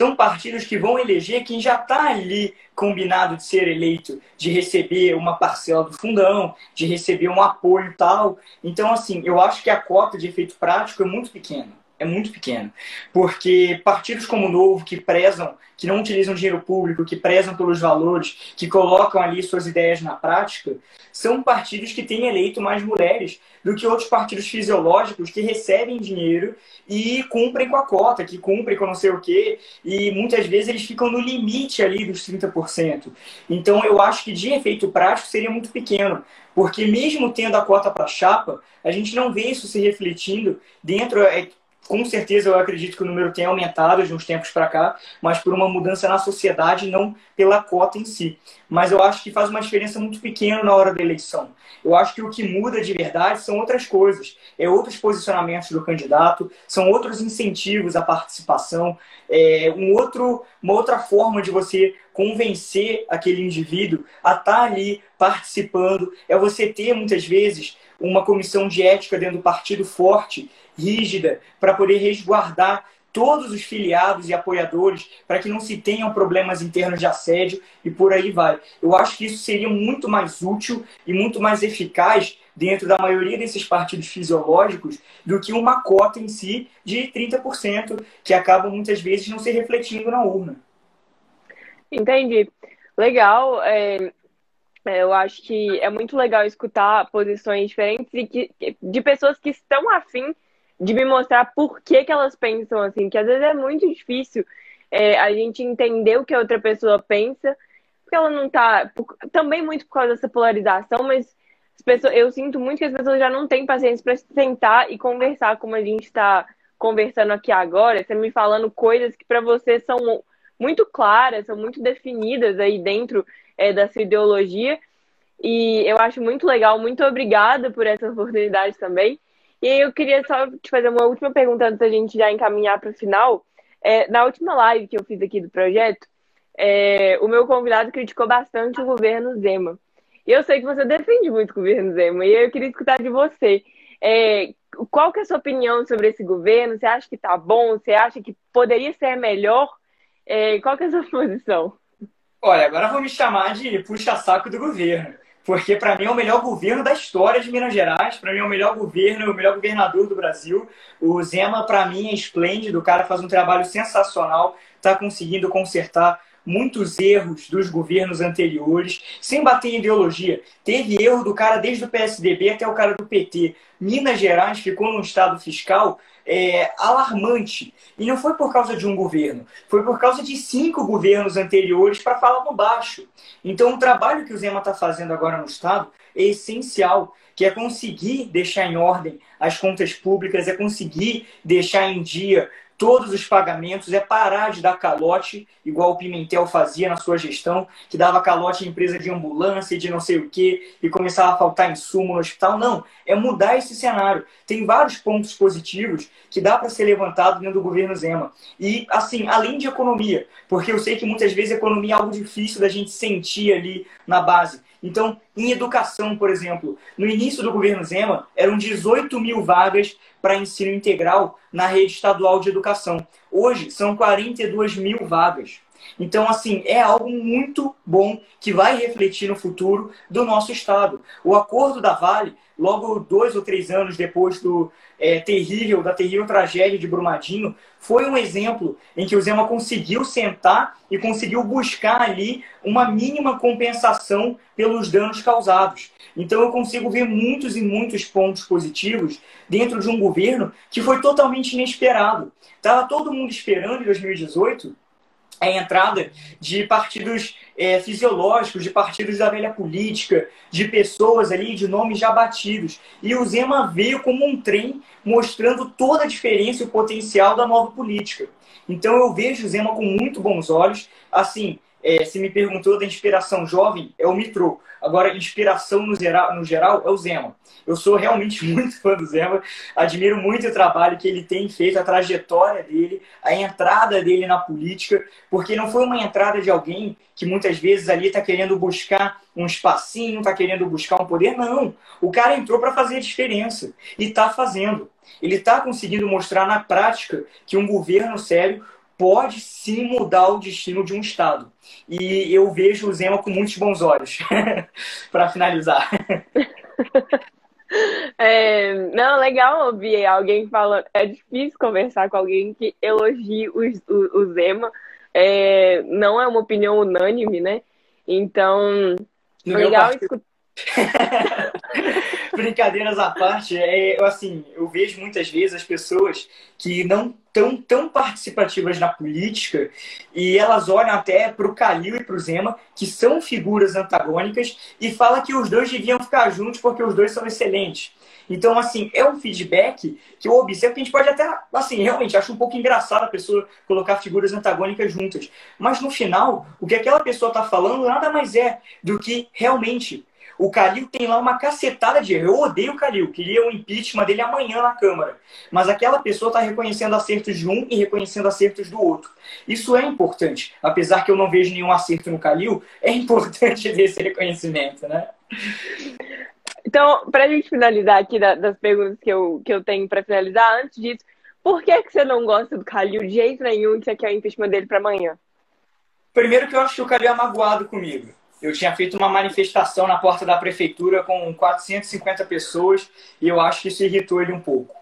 São partidos que vão eleger quem já está ali combinado de ser eleito, de receber uma parcela do fundão, de receber um apoio tal. Então, assim, eu acho que a cota de efeito prático é muito pequena é muito pequeno. Porque partidos como o Novo, que prezam, que não utilizam dinheiro público, que prezam pelos valores, que colocam ali suas ideias na prática, são partidos que têm eleito mais mulheres do que outros partidos fisiológicos que recebem dinheiro e cumprem com a cota, que cumprem com não sei o quê, e muitas vezes eles ficam no limite ali dos 30%. Então eu acho que de efeito prático seria muito pequeno, porque mesmo tendo a cota para chapa, a gente não vê isso se refletindo dentro é, com certeza eu acredito que o número tem aumentado de uns tempos para cá, mas por uma mudança na sociedade, não pela cota em si. Mas eu acho que faz uma diferença muito pequena na hora da eleição. Eu acho que o que muda de verdade são outras coisas, é outros posicionamentos do candidato, são outros incentivos à participação, é um outro, uma outra forma de você convencer aquele indivíduo a estar tá ali participando, é você ter muitas vezes uma comissão de ética dentro do partido forte rígida para poder resguardar todos os filiados e apoiadores para que não se tenham problemas internos de assédio e por aí vai. Eu acho que isso seria muito mais útil e muito mais eficaz dentro da maioria desses partidos fisiológicos do que uma cota em si de 30%, que acaba muitas vezes não se refletindo na urna. Entendi. Legal. É, é eu acho que é muito legal escutar posições diferentes e que, de pessoas que estão afim de me mostrar por que, que elas pensam assim, que às vezes é muito difícil é, a gente entender o que a outra pessoa pensa, porque ela não tá. Por, também muito por causa dessa polarização, mas pessoas, eu sinto muito que as pessoas já não têm paciência para sentar e conversar como a gente está conversando aqui agora, você me falando coisas que para você são muito claras, são muito definidas aí dentro é, da sua ideologia. E eu acho muito legal, muito obrigada por essa oportunidade também. E aí eu queria só te fazer uma última pergunta antes da gente já encaminhar para o final. É, na última live que eu fiz aqui do projeto, é, o meu convidado criticou bastante o governo Zema. E eu sei que você defende muito o governo Zema, e eu queria escutar de você. É, qual que é a sua opinião sobre esse governo? Você acha que está bom? Você acha que poderia ser melhor? É, qual que é a sua posição? Olha, agora vou me chamar de puxa-saco do governo porque para mim é o melhor governo da história de Minas Gerais, para mim é o melhor governo, o melhor governador do Brasil. O Zema, para mim, é esplêndido, o cara faz um trabalho sensacional, está conseguindo consertar muitos erros dos governos anteriores, sem bater em ideologia. Teve erro do cara desde o PSDB até o cara do PT. Minas Gerais ficou num estado fiscal é, alarmante. E não foi por causa de um governo, foi por causa de cinco governos anteriores para falar no baixo. Então, o trabalho que o Zema está fazendo agora no Estado é essencial, que é conseguir deixar em ordem as contas públicas, é conseguir deixar em dia todos os pagamentos, é parar de dar calote, igual o Pimentel fazia na sua gestão, que dava calote em empresa de ambulância, de não sei o quê, e começava a faltar insumo no hospital. Não, é mudar esse cenário. Tem vários pontos positivos que dá para ser levantado dentro do governo Zema. E, assim, além de economia, porque eu sei que muitas vezes economia é algo difícil da gente sentir ali na base. Então, em educação, por exemplo, no início do governo Zema, eram 18 mil vagas para ensino integral na rede estadual de educação. Hoje, são 42 mil vagas. Então, assim, é algo muito bom que vai refletir no futuro do nosso Estado. O acordo da Vale, logo dois ou três anos depois do é, terrível, da terrível tragédia de Brumadinho, foi um exemplo em que o Zema conseguiu sentar e conseguiu buscar ali uma mínima compensação pelos danos causados. Então eu consigo ver muitos e muitos pontos positivos dentro de um governo que foi totalmente inesperado. Estava todo mundo esperando em 2018 a entrada de partidos é, fisiológicos, de partidos da velha política, de pessoas ali, de nomes já batidos. E o Zema veio como um trem mostrando toda a diferença e o potencial da nova política. Então eu vejo o Zema com muito bons olhos. Assim, é, se me perguntou da inspiração jovem, é o Mitro. Agora, inspiração no geral, no geral é o Zema. Eu sou realmente muito fã do Zema, admiro muito o trabalho que ele tem feito, a trajetória dele, a entrada dele na política, porque não foi uma entrada de alguém que muitas vezes ali está querendo buscar um espacinho, está querendo buscar um poder. Não. O cara entrou para fazer a diferença e está fazendo. Ele está conseguindo mostrar na prática que um governo sério pode sim mudar o destino de um Estado. E eu vejo o Zema com muitos bons olhos, para finalizar. É, não, legal ouvir alguém falando. É difícil conversar com alguém que elogie o, o, o Zema. É, não é uma opinião unânime, né? Então, no legal escutar. Brincadeiras à parte, é, assim, eu vejo muitas vezes as pessoas que não estão tão participativas na política e elas olham até para o Calil e para o Zema, que são figuras antagônicas, e falam que os dois deviam ficar juntos porque os dois são excelentes. Então, assim, é um feedback que eu observo que a gente pode até, assim, realmente acho um pouco engraçado a pessoa colocar figuras antagônicas juntas. Mas no final, o que aquela pessoa está falando nada mais é do que realmente o Calil tem lá uma cacetada de erro. Eu odeio o Calil, queria o impeachment dele amanhã na Câmara. Mas aquela pessoa está reconhecendo acertos de um e reconhecendo acertos do outro. Isso é importante. Apesar que eu não vejo nenhum acerto no Calil, é importante esse reconhecimento, né? Então, para a gente finalizar aqui das perguntas que eu, que eu tenho para finalizar, antes disso, por que, que você não gosta do Calil de jeito nenhum que você quer o impeachment dele para amanhã? Primeiro que eu acho que o Calil é magoado comigo eu tinha feito uma manifestação na porta da prefeitura com 450 pessoas e eu acho que isso irritou ele um pouco.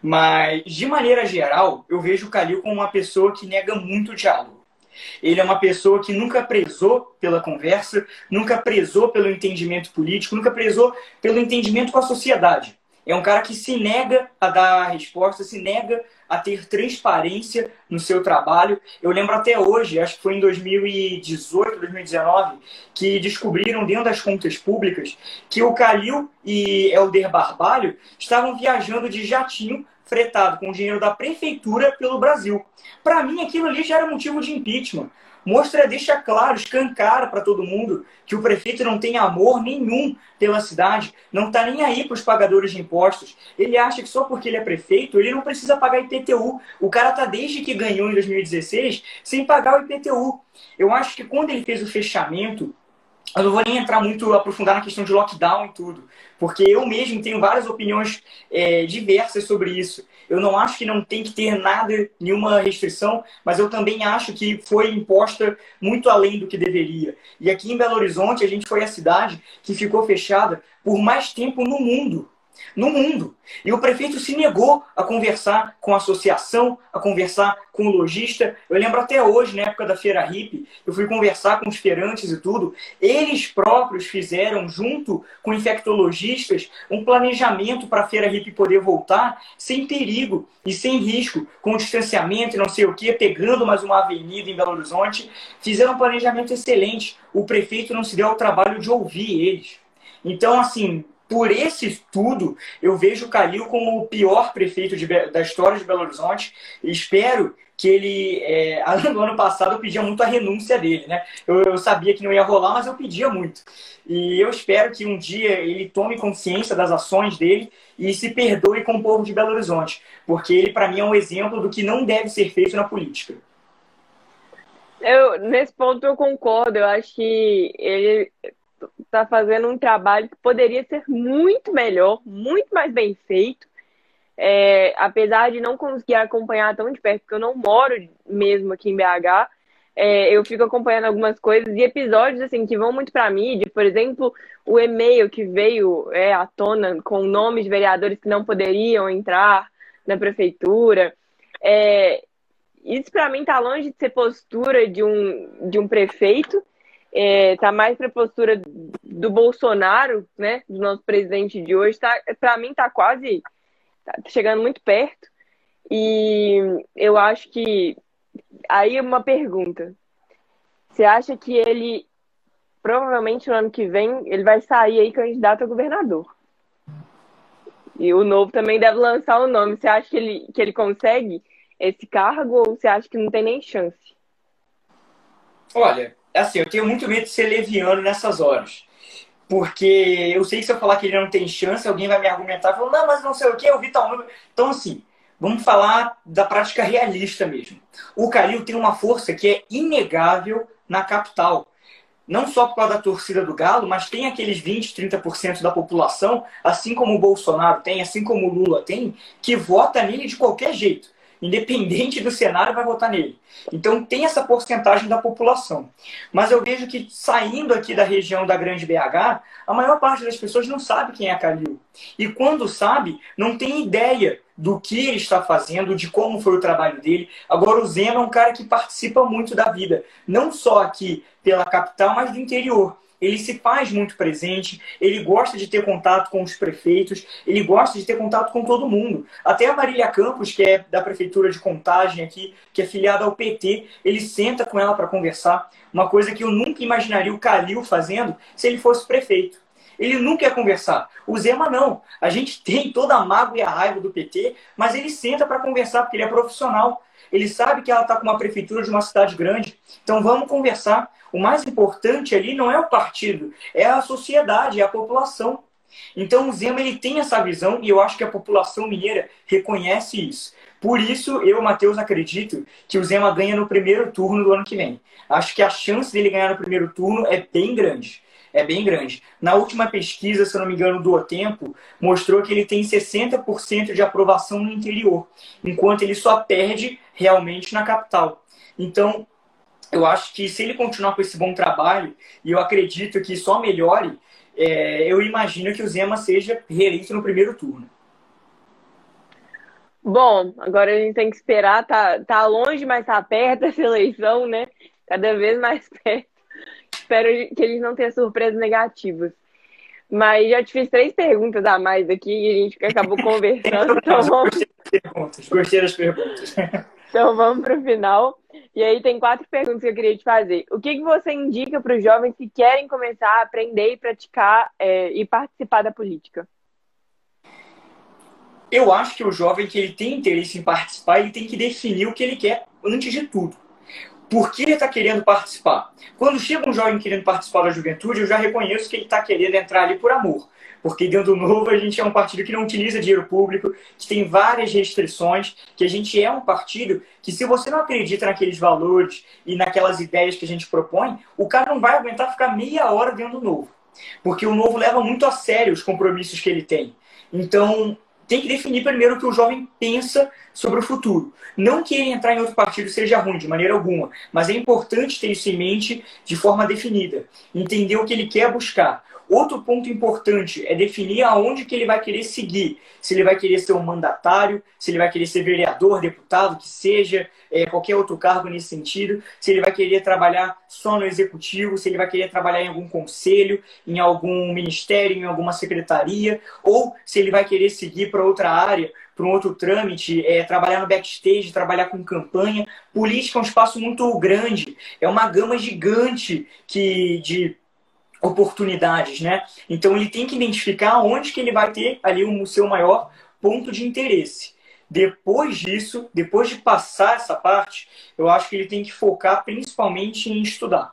Mas, de maneira geral, eu vejo o Calil como uma pessoa que nega muito o diálogo. Ele é uma pessoa que nunca prezou pela conversa, nunca prezou pelo entendimento político, nunca prezou pelo entendimento com a sociedade. É um cara que se nega a dar a resposta, se nega a ter transparência no seu trabalho. Eu lembro até hoje, acho que foi em 2018, 2019, que descobriram dentro das contas públicas que o Calil e Helder Barbalho estavam viajando de jatinho fretado com dinheiro da prefeitura pelo Brasil. Para mim, aquilo ali já era motivo de impeachment mostra, deixa claro, escancara para todo mundo que o prefeito não tem amor nenhum pela cidade, não está nem aí para os pagadores de impostos. Ele acha que só porque ele é prefeito, ele não precisa pagar IPTU. O cara está desde que ganhou em 2016 sem pagar o IPTU. Eu acho que quando ele fez o fechamento eu não vou nem entrar muito, aprofundar na questão de lockdown e tudo, porque eu mesmo tenho várias opiniões é, diversas sobre isso. Eu não acho que não tem que ter nada, nenhuma restrição, mas eu também acho que foi imposta muito além do que deveria. E aqui em Belo Horizonte, a gente foi a cidade que ficou fechada por mais tempo no mundo no mundo. E o prefeito se negou a conversar com a associação, a conversar com o lojista. Eu lembro até hoje, na época da Feira Hip, eu fui conversar com os feirantes e tudo. Eles próprios fizeram, junto com infectologistas, um planejamento para a Feira Hip poder voltar sem perigo e sem risco, com distanciamento e não sei o que, pegando mais uma avenida em Belo Horizonte. Fizeram um planejamento excelente. O prefeito não se deu ao trabalho de ouvir eles. Então, assim, por esse estudo, eu vejo o Calil como o pior prefeito de, da história de Belo Horizonte. Espero que ele. É, no ano passado eu pedia muito a renúncia dele, né? Eu, eu, sabia que não ia rolar, mas eu pedia muito. E eu espero que um dia ele tome consciência das ações dele e se perdoe com o povo de Belo Horizonte. Porque ele, para mim, é um exemplo do que não deve ser feito na política. Eu, nesse ponto eu concordo. Eu acho que ele está fazendo um trabalho que poderia ser muito melhor, muito mais bem feito. É, apesar de não conseguir acompanhar tão de perto, porque eu não moro mesmo aqui em BH, é, eu fico acompanhando algumas coisas e episódios assim que vão muito para mídia, por exemplo, o e-mail que veio é, à tona com nomes de vereadores que não poderiam entrar na prefeitura. É, isso para mim está longe de ser postura de um, de um prefeito, é, mais para a postura do Bolsonaro, né, do nosso presidente de hoje. Tá, para mim está quase tá chegando muito perto. E eu acho que aí uma pergunta. Você acha que ele provavelmente no ano que vem ele vai sair aí candidato a governador? E o novo também deve lançar o nome. Você acha que ele, que ele consegue esse cargo ou você acha que não tem nem chance? Olha, assim, eu tenho muito medo de ser leviano nessas horas. Porque eu sei que se eu falar que ele não tem chance, alguém vai me argumentar, falando, não, mas não sei o que, eu vi tal número. Então, assim, Vamos falar da prática realista mesmo. O Calil tem uma força que é inegável na capital. Não só por causa da torcida do Galo, mas tem aqueles 20, 30% da população, assim como o Bolsonaro tem, assim como o Lula tem, que vota nele de qualquer jeito independente do cenário, vai votar nele. Então tem essa porcentagem da população. Mas eu vejo que saindo aqui da região da Grande BH, a maior parte das pessoas não sabe quem é Calil. E quando sabe, não tem ideia do que ele está fazendo, de como foi o trabalho dele. Agora o Zema é um cara que participa muito da vida, não só aqui pela capital, mas do interior ele se faz muito presente, ele gosta de ter contato com os prefeitos, ele gosta de ter contato com todo mundo. Até a Marília Campos, que é da prefeitura de Contagem aqui, que é filiada ao PT, ele senta com ela para conversar, uma coisa que eu nunca imaginaria o Calil fazendo se ele fosse prefeito. Ele nunca ia conversar. O Zema não. A gente tem toda a mágoa e a raiva do PT, mas ele senta para conversar porque ele é profissional. Ele sabe que ela está com uma prefeitura de uma cidade grande. Então vamos conversar. O mais importante ali não é o partido, é a sociedade, é a população. Então o Zema ele tem essa visão e eu acho que a população mineira reconhece isso. Por isso, eu, Matheus, acredito que o Zema ganha no primeiro turno do ano que vem. Acho que a chance dele ganhar no primeiro turno é bem grande. É bem grande. Na última pesquisa, se eu não me engano, do O Tempo, mostrou que ele tem 60% de aprovação no interior, enquanto ele só perde realmente na capital. Então, eu acho que se ele continuar com esse bom trabalho, e eu acredito que só melhore, é, eu imagino que o Zema seja reeleito no primeiro turno. Bom, agora a gente tem que esperar, tá, tá longe, mas tá perto essa eleição, né? Cada vez mais perto. Espero que eles não tenham surpresas negativas. Mas já te fiz três perguntas a mais aqui e a gente acabou conversando. então vamos... Perguntas. Gostei das perguntas. Então vamos para o final. E aí tem quatro perguntas que eu queria te fazer. O que, que você indica para os jovens que querem começar a aprender e praticar é, e participar da política? Eu acho que o jovem que ele tem interesse em participar, ele tem que definir o que ele quer antes de tudo. Por que ele está querendo participar? Quando chega um jovem querendo participar da juventude, eu já reconheço que ele está querendo entrar ali por amor porque dentro do Novo a gente é um partido que não utiliza dinheiro público, que tem várias restrições, que a gente é um partido que se você não acredita naqueles valores e naquelas ideias que a gente propõe, o cara não vai aguentar ficar meia hora dentro do Novo. Porque o Novo leva muito a sério os compromissos que ele tem. Então, tem que definir primeiro o que o jovem pensa sobre o futuro. Não que ele entrar em outro partido seja ruim, de maneira alguma, mas é importante ter isso em mente de forma definida. Entender o que ele quer buscar. Outro ponto importante é definir aonde que ele vai querer seguir. Se ele vai querer ser um mandatário, se ele vai querer ser vereador, deputado, que seja, é, qualquer outro cargo nesse sentido. Se ele vai querer trabalhar só no executivo, se ele vai querer trabalhar em algum conselho, em algum ministério, em alguma secretaria, ou se ele vai querer seguir para outra área, para um outro trâmite, é, trabalhar no backstage, trabalhar com campanha. Política é um espaço muito grande, é uma gama gigante que, de oportunidades, né? Então ele tem que identificar onde que ele vai ter ali o seu maior ponto de interesse. Depois disso, depois de passar essa parte, eu acho que ele tem que focar principalmente em estudar.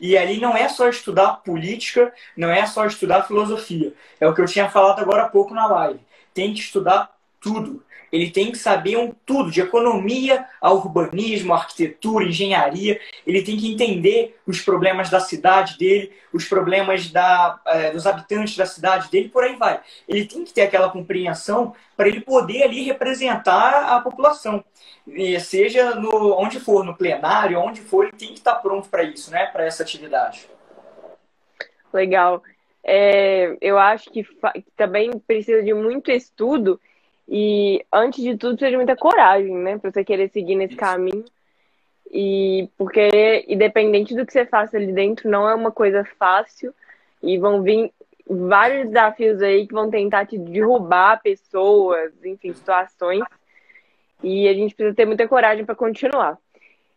E ali não é só estudar política, não é só estudar filosofia. É o que eu tinha falado agora há pouco na live. Tem que estudar tudo. Ele tem que saber um tudo, de economia a urbanismo, arquitetura, engenharia. Ele tem que entender os problemas da cidade dele, os problemas da, é, dos habitantes da cidade dele, por aí vai. Ele tem que ter aquela compreensão para ele poder ali representar a população. E seja no, onde for, no plenário, onde for, ele tem que estar pronto para isso, né? Para essa atividade. Legal. É, eu acho que também precisa de muito estudo e, antes de tudo, precisa de muita coragem, né? Pra você querer seguir nesse Isso. caminho. E porque, independente do que você faça ali dentro, não é uma coisa fácil. E vão vir vários desafios aí que vão tentar te derrubar pessoas, enfim, situações. E a gente precisa ter muita coragem para continuar.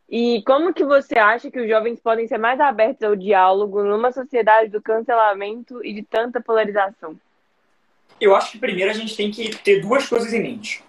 E como que você acha que os jovens podem ser mais abertos ao diálogo numa sociedade do cancelamento e de tanta polarização? Eu acho que primeiro a gente tem que ter duas coisas em mente.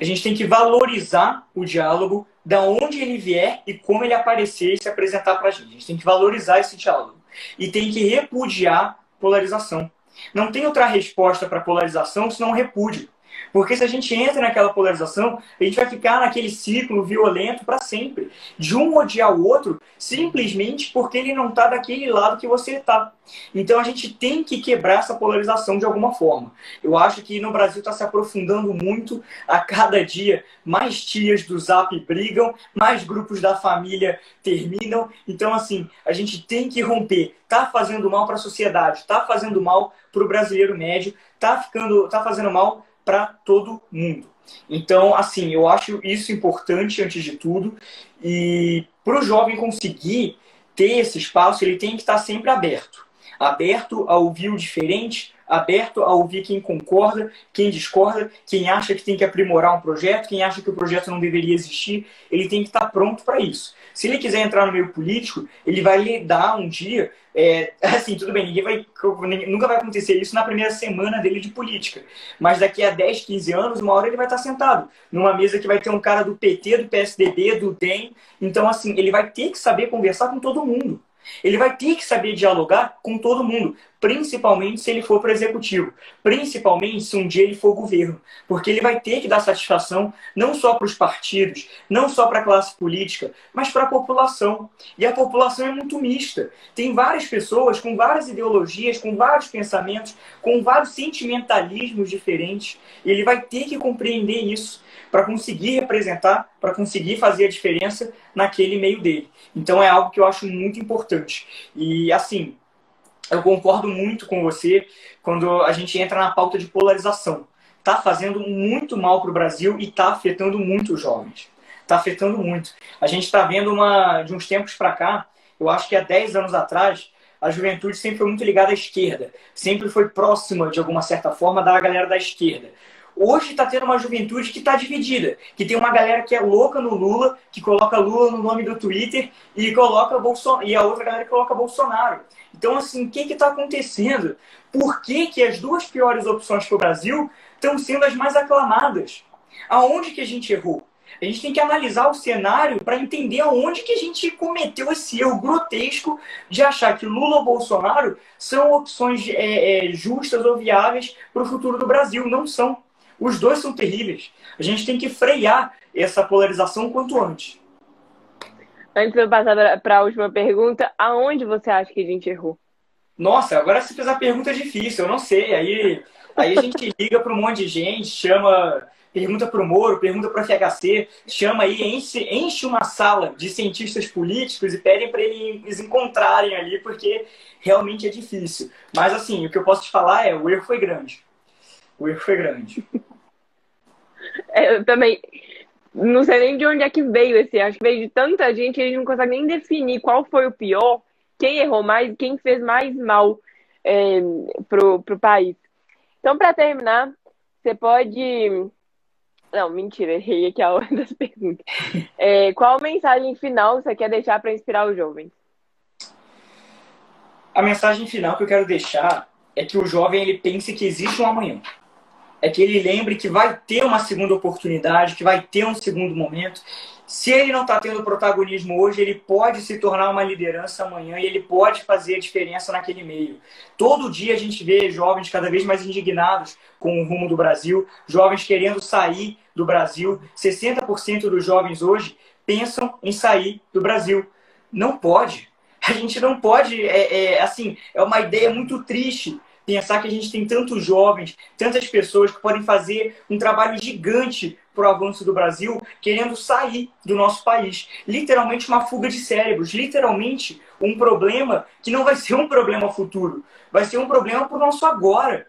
A gente tem que valorizar o diálogo, da onde ele vier e como ele aparecer e se apresentar para a gente. A gente tem que valorizar esse diálogo. E tem que repudiar polarização. Não tem outra resposta para polarização senão repúdio. Porque se a gente entra naquela polarização, a gente vai ficar naquele ciclo violento para sempre. De um odiar o outro, simplesmente porque ele não está daquele lado que você está. Então a gente tem que quebrar essa polarização de alguma forma. Eu acho que no Brasil está se aprofundando muito a cada dia. Mais tias do Zap brigam, mais grupos da família terminam. Então, assim, a gente tem que romper. Tá fazendo mal para a sociedade, tá fazendo mal para o brasileiro médio, tá ficando, tá fazendo mal para todo mundo. Então, assim, eu acho isso importante antes de tudo. E para o jovem conseguir ter esse espaço, ele tem que estar sempre aberto aberto a ouvir o diferente, aberto a ouvir quem concorda, quem discorda, quem acha que tem que aprimorar um projeto, quem acha que o projeto não deveria existir, ele tem que estar pronto para isso. Se ele quiser entrar no meio político, ele vai lidar um dia é, assim, tudo bem, ninguém vai, nunca vai acontecer isso na primeira semana dele de política. Mas daqui a 10, 15 anos, uma hora ele vai estar sentado numa mesa que vai ter um cara do PT, do PSDB, do DEM. Então, assim, ele vai ter que saber conversar com todo mundo. Ele vai ter que saber dialogar com todo mundo, principalmente se ele for para o executivo, principalmente se um dia ele for governo, porque ele vai ter que dar satisfação não só para os partidos, não só para a classe política, mas para a população. E a população é muito mista. Tem várias pessoas com várias ideologias, com vários pensamentos, com vários sentimentalismos diferentes, e ele vai ter que compreender isso para conseguir representar, para conseguir fazer a diferença naquele meio dele. Então é algo que eu acho muito importante. E assim, eu concordo muito com você quando a gente entra na pauta de polarização. Está fazendo muito mal para o Brasil e está afetando muito os jovens. Está afetando muito. A gente está vendo uma de uns tempos para cá, eu acho que há 10 anos atrás, a juventude sempre foi muito ligada à esquerda, sempre foi próxima, de alguma certa forma, da galera da esquerda. Hoje está tendo uma juventude que está dividida, que tem uma galera que é louca no Lula, que coloca Lula no nome do Twitter e coloca Bolsonaro, e a outra galera que coloca Bolsonaro. Então, assim, o que está acontecendo? Por que, que as duas piores opções para o Brasil estão sendo as mais aclamadas? Aonde que a gente errou? A gente tem que analisar o cenário para entender aonde que a gente cometeu esse erro grotesco de achar que Lula ou Bolsonaro são opções é, é, justas ou viáveis para o futuro do Brasil. Não são. Os dois são terríveis. A gente tem que frear essa polarização quanto antes. Antes de eu passar para a última pergunta, aonde você acha que a gente errou? Nossa, agora você fez a pergunta difícil, eu não sei. Aí, aí a gente liga para um monte de gente, chama, pergunta para o Moro, pergunta para o FHC, chama aí, enche, enche uma sala de cientistas políticos e pedem para eles encontrarem ali, porque realmente é difícil. Mas assim, o que eu posso te falar é, o erro foi grande. O erro foi grande. É, eu também não sei nem de onde é que veio esse. Acho que veio de tanta gente, a gente não consegue nem definir qual foi o pior, quem errou mais, quem fez mais mal é, pro, pro país. Então, para terminar, você pode. Não, mentira, errei aqui a ordem das perguntas. É, qual mensagem final você quer deixar para inspirar os jovens? A mensagem final que eu quero deixar é que o jovem ele pense que existe um amanhã é que ele lembre que vai ter uma segunda oportunidade, que vai ter um segundo momento. Se ele não está tendo protagonismo hoje, ele pode se tornar uma liderança amanhã e ele pode fazer a diferença naquele meio. Todo dia a gente vê jovens cada vez mais indignados com o rumo do Brasil, jovens querendo sair do Brasil. 60% dos jovens hoje pensam em sair do Brasil. Não pode. A gente não pode, é, é assim, é uma ideia muito triste pensar que a gente tem tantos jovens, tantas pessoas que podem fazer um trabalho gigante para o avanço do Brasil, querendo sair do nosso país. Literalmente uma fuga de cérebros, literalmente um problema que não vai ser um problema futuro, vai ser um problema para o nosso agora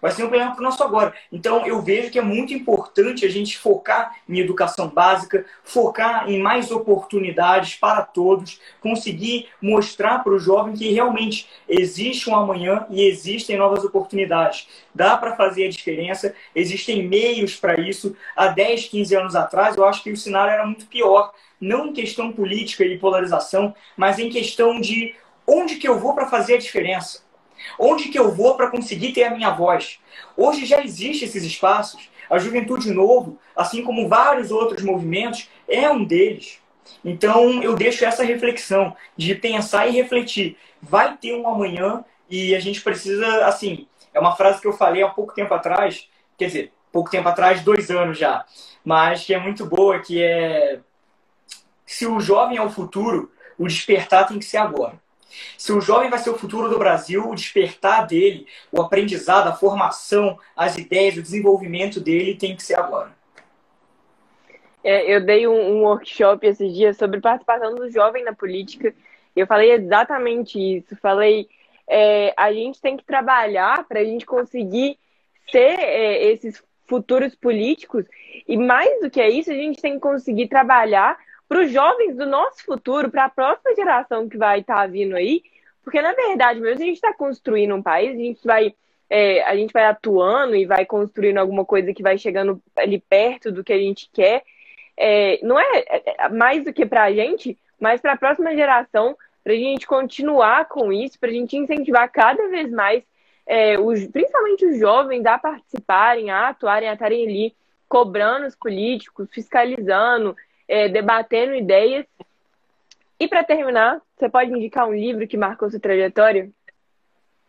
vai ser um problema para o nosso agora. Então, eu vejo que é muito importante a gente focar em educação básica, focar em mais oportunidades para todos, conseguir mostrar para o jovem que realmente existe um amanhã e existem novas oportunidades. Dá para fazer a diferença, existem meios para isso. Há 10, 15 anos atrás, eu acho que o cenário era muito pior. Não em questão política e polarização, mas em questão de onde que eu vou para fazer a diferença Onde que eu vou para conseguir ter a minha voz? Hoje já existem esses espaços. A Juventude Novo, assim como vários outros movimentos, é um deles. Então eu deixo essa reflexão de pensar e refletir. Vai ter um amanhã e a gente precisa, assim, é uma frase que eu falei há pouco tempo atrás, quer dizer, pouco tempo atrás, dois anos já, mas que é muito boa, que é se o jovem é o futuro, o despertar tem que ser agora. Se o jovem vai ser o futuro do Brasil, o despertar dele, o aprendizado, a formação, as ideias, o desenvolvimento dele tem que ser agora. É, eu dei um, um, workshop esses dias sobre participação do jovem na política. Eu falei exatamente isso. Falei, é, a gente tem que trabalhar para a gente conseguir ser é, esses futuros políticos. E mais do que isso, a gente tem que conseguir trabalhar para os jovens do nosso futuro, para a próxima geração que vai estar tá vindo aí, porque na verdade, mesmo a gente está construindo um país, a gente vai é, a gente vai atuando e vai construindo alguma coisa que vai chegando ali perto do que a gente quer. É, não é, é, é mais do que para a gente, mas para a próxima geração, para a gente continuar com isso, para a gente incentivar cada vez mais, é, os, principalmente os jovens, a participarem, a atuarem, a estarem ali cobrando os políticos, fiscalizando, é, debatendo ideias. E para terminar, você pode indicar um livro que marcou sua trajetória?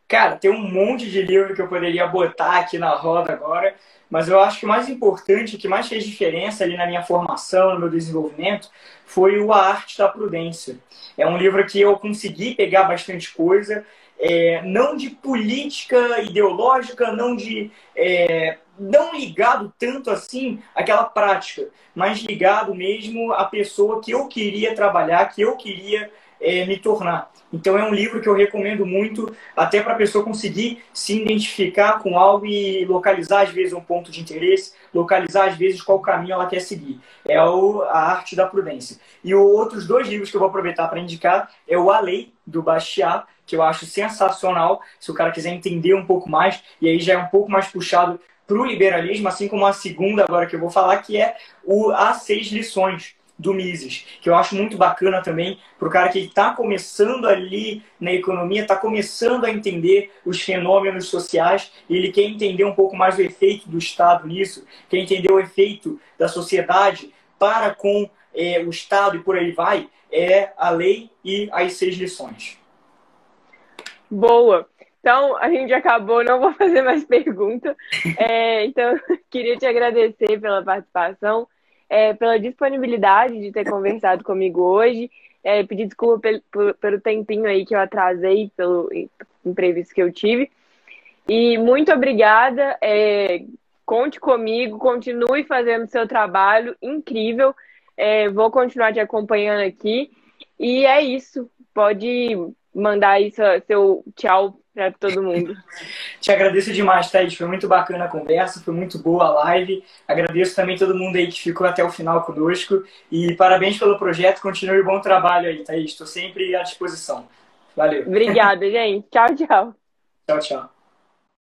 Cara, tem um monte de livro que eu poderia botar aqui na roda agora, mas eu acho que o mais importante, o que mais fez diferença ali na minha formação, no meu desenvolvimento, foi o A Arte da Prudência. É um livro que eu consegui pegar bastante coisa, é, não de política ideológica, não de é, não ligado tanto assim àquela prática, mas ligado mesmo à pessoa que eu queria trabalhar, que eu queria é, me tornar. Então é um livro que eu recomendo muito, até para a pessoa conseguir se identificar com algo e localizar às vezes um ponto de interesse, localizar às vezes qual caminho ela quer seguir. É o, a arte da prudência. E os outros dois livros que eu vou aproveitar para indicar é o A Lei do Bastiat, que eu acho sensacional, se o cara quiser entender um pouco mais, e aí já é um pouco mais puxado para o liberalismo, assim como a segunda agora que eu vou falar, que é o As Seis Lições do Mises, que eu acho muito bacana também para o cara que está começando ali na economia, está começando a entender os fenômenos sociais e ele quer entender um pouco mais o efeito do Estado nisso, quer entender o efeito da sociedade para com é, o Estado e por aí vai, é a lei e as seis lições. Boa! Então, a gente acabou, não vou fazer mais pergunta. É, então, queria te agradecer pela participação, é, pela disponibilidade de ter conversado comigo hoje. É, pedir desculpa pelo, pelo tempinho aí que eu atrasei, pelo imprevisto que eu tive. E muito obrigada. É, conte comigo, continue fazendo seu trabalho incrível. É, vou continuar te acompanhando aqui. E é isso. Pode mandar aí seu, seu tchau para todo mundo. Te agradeço demais, Thaís. Foi muito bacana a conversa, foi muito boa a live. Agradeço também todo mundo aí que ficou até o final conosco. E parabéns pelo projeto. Continue bom trabalho aí, Thaís. Estou sempre à disposição. Valeu. Obrigada, gente. Tchau, tchau. Tchau, tchau.